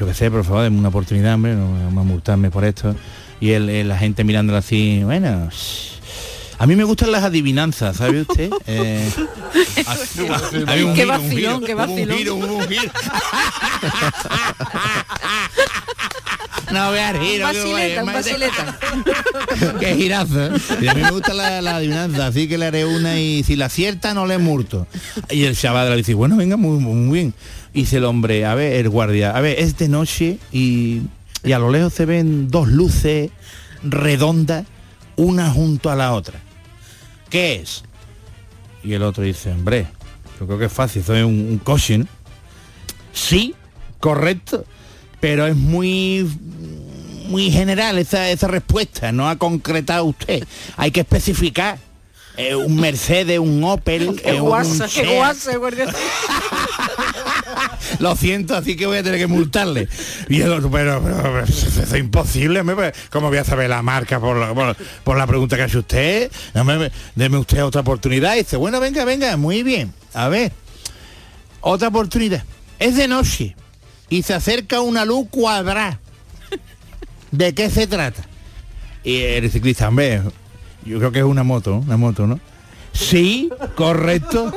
yo qué sé, por favor, denme una oportunidad, hombre, no vamos a multarme por esto. Y el, la gente mirándolo así, bueno. A mí me gustan las adivinanzas, ¿sabe usted? (laughs) Eh, hay un Qué giro, un vacilón, giro, qué hubo un vacilón. giro, un giro. (laughs) No veas giro, Un un vacileta. (laughs) Qué girazo. Y a mí me gusta la, la adivinanza, así que le haré una y si la acierta no le multo. Y el chaval le dice, bueno, venga, muy, muy bien. Y dice el hombre, a ver, el guardia, a ver, es de noche y, y a lo lejos se ven dos luces redondas, una junto a la otra. ¿Qué es? Y el otro dice, hombre, yo creo que es fácil, es un, un coche, ¿no? Sí, correcto, pero es muy muy general esa, esa respuesta, no ha concretado usted. Hay que especificar. Eh, un Mercedes, un Opel, eh, un Seat. (laughs) (laughs) Lo siento, así que voy a tener que multarle. Y el otro, pero, pero, es imposible, pues, ¿cómo voy a saber la marca por la, pregunta que hace usted? No, me- deme usted otra oportunidad. Y dice, bueno, venga, venga, muy bien. A ver, otra oportunidad. Es de noche y se acerca una luz cuadrada. ¿De qué se trata? Y el ciclista, hombre, yo creo que es una moto, una moto, ¿no? Sí, correcto.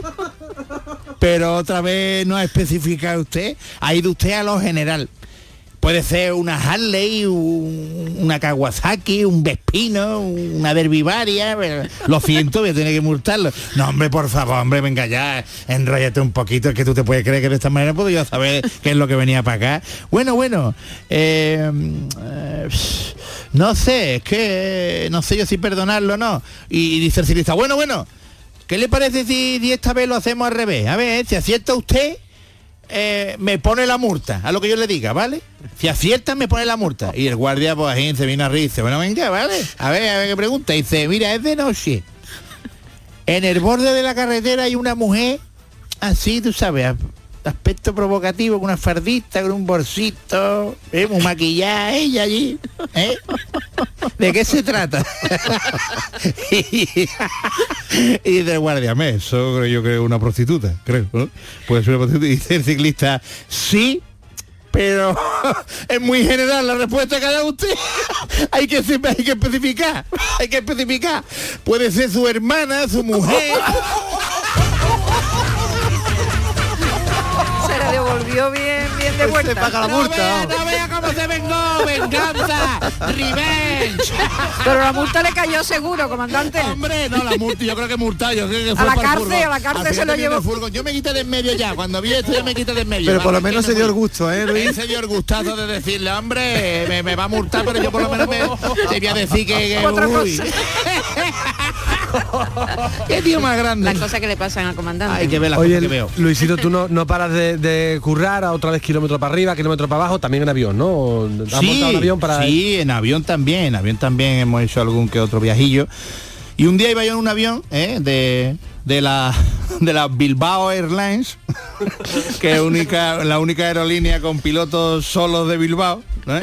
Pero otra vez no ha especificado usted. Ha ido usted a lo general. Puede ser una Harley, un- una Kawasaki, un Vespino, una Derbivaria. Lo siento, voy a tener que multarlo. No, hombre, por favor, hombre, venga ya, enróllate un poquito, es que tú te puedes creer que de esta manera puedo saber qué es lo que venía para acá. Bueno, bueno, eh, eh, no sé, es que no sé yo si perdonarlo o no. Y, dice el ciclista, bueno, bueno, ¿qué le parece si, esta vez lo hacemos al revés? A ver, si acierta usted, eh, me pone la multa, a lo que yo le diga, ¿vale? Si acierta, me pone la multa. Y el guardia, pues ahí se vino a reír, dice, bueno, venga, ¿vale? A ver, a ver qué pregunta. Y dice, mira, es de noche. En el borde de la carretera hay una mujer, así, tú sabes, aspecto provocativo, con una fardita, con un bolsito, ¿eh? muy maquillada ella allí. ¿eh? ¿De qué se trata? (laughs) y, y el guardia, "Me, eso creo yo que es una prostituta, creo, ¿no? Puede ser una prostituta. Y dice ciclista, sí, pero (laughs) es muy general la respuesta que dado usted. (laughs) hay que especificar, hay que especificar. Puede ser su hermana, su mujer. Se la devolvió bien, bien de vuelta. No vea, no vea cómo se vengó, venganza, revenge. Pero la multa le cayó seguro, comandante. Hombre, no, la multa, yo creo que multa, yo creo que fue A la cárcel, a la cárcel se lo llevó. Yo me quité de en medio ya, cuando vi esto ya me quité de en medio. Pero por lo menos se no dio el gusto, ¿eh, Luis? Se dio el gustazo de decirle, hombre, me, me va a multar, pero yo por lo menos me, te voy a decir que... que Otra uy. cosa. (laughs) Qué tío más grande. Las cosas que le pasan al comandante. Hay que ver las Oye, cosas que veo. Luisito, tú no, no paras de, de currar a otra vez kilómetro para arriba, kilómetro para abajo, también en avión, ¿no? ¿Has montado un avión para sí, en avión también, en avión también hemos hecho algún que otro viajillo. Y un día iba yo en un avión ¿eh? de, de la de la Bilbao Airlines, (laughs) que es única, la única aerolínea con pilotos solos de Bilbao, ¿no?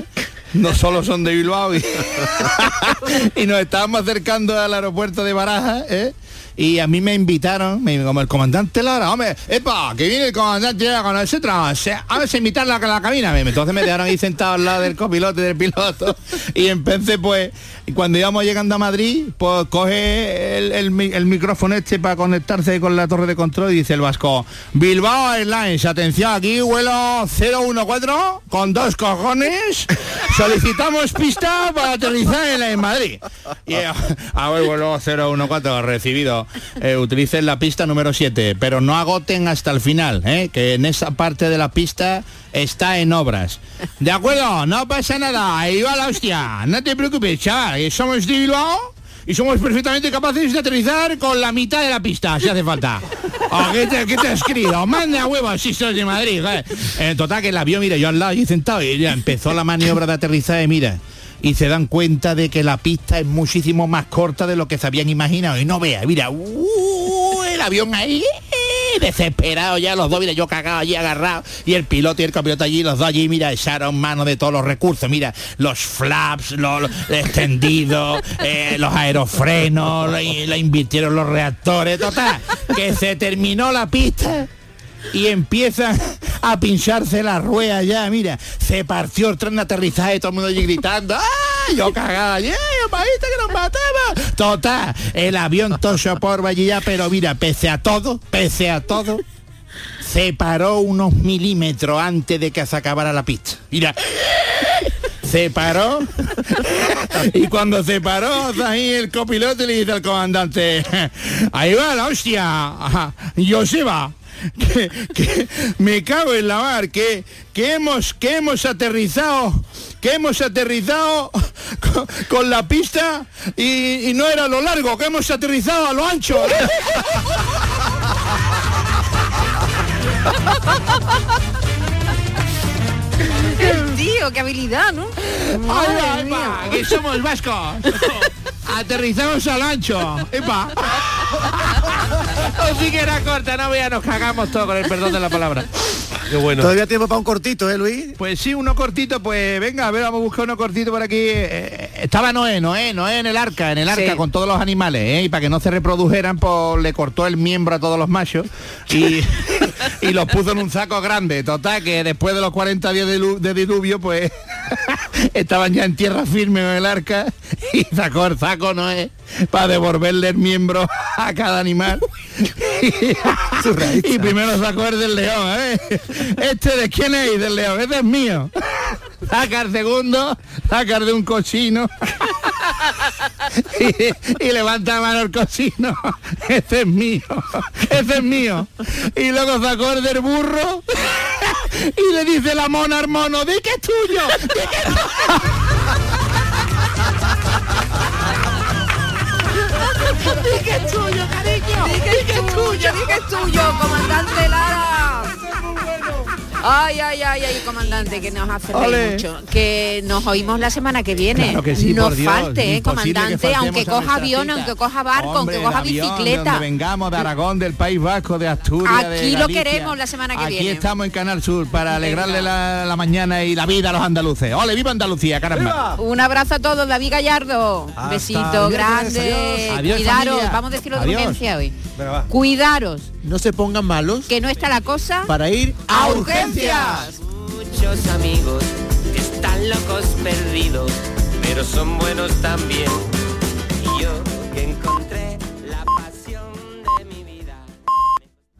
No solo son de Bilbao (laughs) y, nos estábamos acercando al aeropuerto de Barajas, ¿eh? Y a mí me invitaron, me- como el comandante Lara, hombre, epa, que viene el comandante Lara con nosotros, vamos a invitarla a la cabina. Entonces me dejaron ahí sentado al lado del copiloto y del piloto. Y empecé pues, cuando íbamos llegando a Madrid, pues coge el, el mi- el micrófono este para conectarse con la torre de control y dice el vasco, Bilbao Airlines, atención, aquí vuelo 014 con dos cojones, solicitamos pista para aterrizar en, Madrid. Y eh, a ver, vuelo 014 recibido. Eh, utilicen la pista número 7, pero no agoten hasta el final, ¿eh? que en esa parte de la pista está en obras. De acuerdo, no pasa nada, ahí va la hostia. No te preocupes, chaval, somos de Bilbao y somos perfectamente capaces de aterrizar con la mitad de la pista, si hace falta. (laughs) Oh, ¿qué, te, qué te has escrito? Manda huevos, si sos de Madrid. joder. En total, que el avión, mira, yo al lado y sentado y ya empezó la maniobra de aterrizaje, mira. Y se dan cuenta de que la pista es muchísimo más corta de lo que se habían imaginado. Y no vea, mira, uh, el avión ahí, desesperado ya, los dos, mira, yo cagado allí agarrado. Y el piloto y el copiloto allí, los dos allí, mira, echaron mano de todos los recursos. Mira, los flaps, los, los extendidos, (laughs) eh, los aerofrenos, le, le invirtieron los reactores, total. Que se terminó la pista y empiezan a pincharse la rueda ya, mira, se partió el tren de aterrizaje, todo el mundo allí gritando, ¡ay! Yo cagada, ¡yeah! ¡Paíste que nos mataba! Total, el avión toso por allí ya, pero mira, pese a todo, pese a todo, se paró unos milímetros antes de que se acabara la pista. Mira. Se paró y cuando se paró ahí el copiloto le dice al comandante ahí va la hostia Joseba que, que me cago en la mar que, que hemos que hemos aterrizado que hemos aterrizado con, con la pista y, y no era a lo largo que hemos aterrizado a lo ancho El tío, qué habilidad, ¿no? Ay, Madre mía. que somos vascos. Aterrizamos al ancho. Epa. (laughs) Así que era corta, no vea, nos cagamos todo con el perdón de la palabra. Qué bueno. Todavía tiempo para un cortito, ¿eh, Luis? Pues sí, uno cortito, pues venga, a ver, vamos a buscar uno cortito por aquí. Eh, estaba Noé, Noé, Noé en el arca, en el arca Sí. con todos los animales, ¿eh? Y para que no se reprodujeran, pues le cortó el miembro a todos los machos y, (laughs) y los puso en un saco grande. Total, que después de los 40 días de, lu- de diluvio, pues (laughs) estaban ya en tierra firme en el arca y sacó el saco Noé para devolverle el miembro a cada animal (laughs) y primero sacó el del león, ¿eh? Este de quién es del león, este es mío. Saca el segundo, saca el de un cochino. (laughs) y, y levanta la mano el cochino. (laughs) Este es mío, este es mío. Y luego sacó el del burro (laughs) y le dice la mona al mono, di que es tuyo, di que es Di que es tuyo, cariño. Di que es tuyo, di que es tuyo, comandante Lara. Ay, ay, ay, ay, comandante, que nos hace mucho. Que nos oímos la semana que viene. Claro que sí, no por Dios, falte, eh, comandante, aunque coja avión, cita. aunque coja barco, Hombre, aunque coja avión, bicicleta. vengamos de Aragón, del País Vasco, de Asturias, de Aquí lo queremos la semana que Aquí viene. estamos en Canal Sur para alegrarle la, la mañana y la vida a los andaluces. ¡Ole, viva Andalucía, caramba! Un abrazo a todos, David Gallardo. Hasta Besito grande. adiós. Cuidaros, familia. vamos a decirlo de Adiós. urgencia hoy. Cuidaros, No se pongan malos que no está la cosa para ir a Muchos amigos que están locos perdidos, pero son buenos también.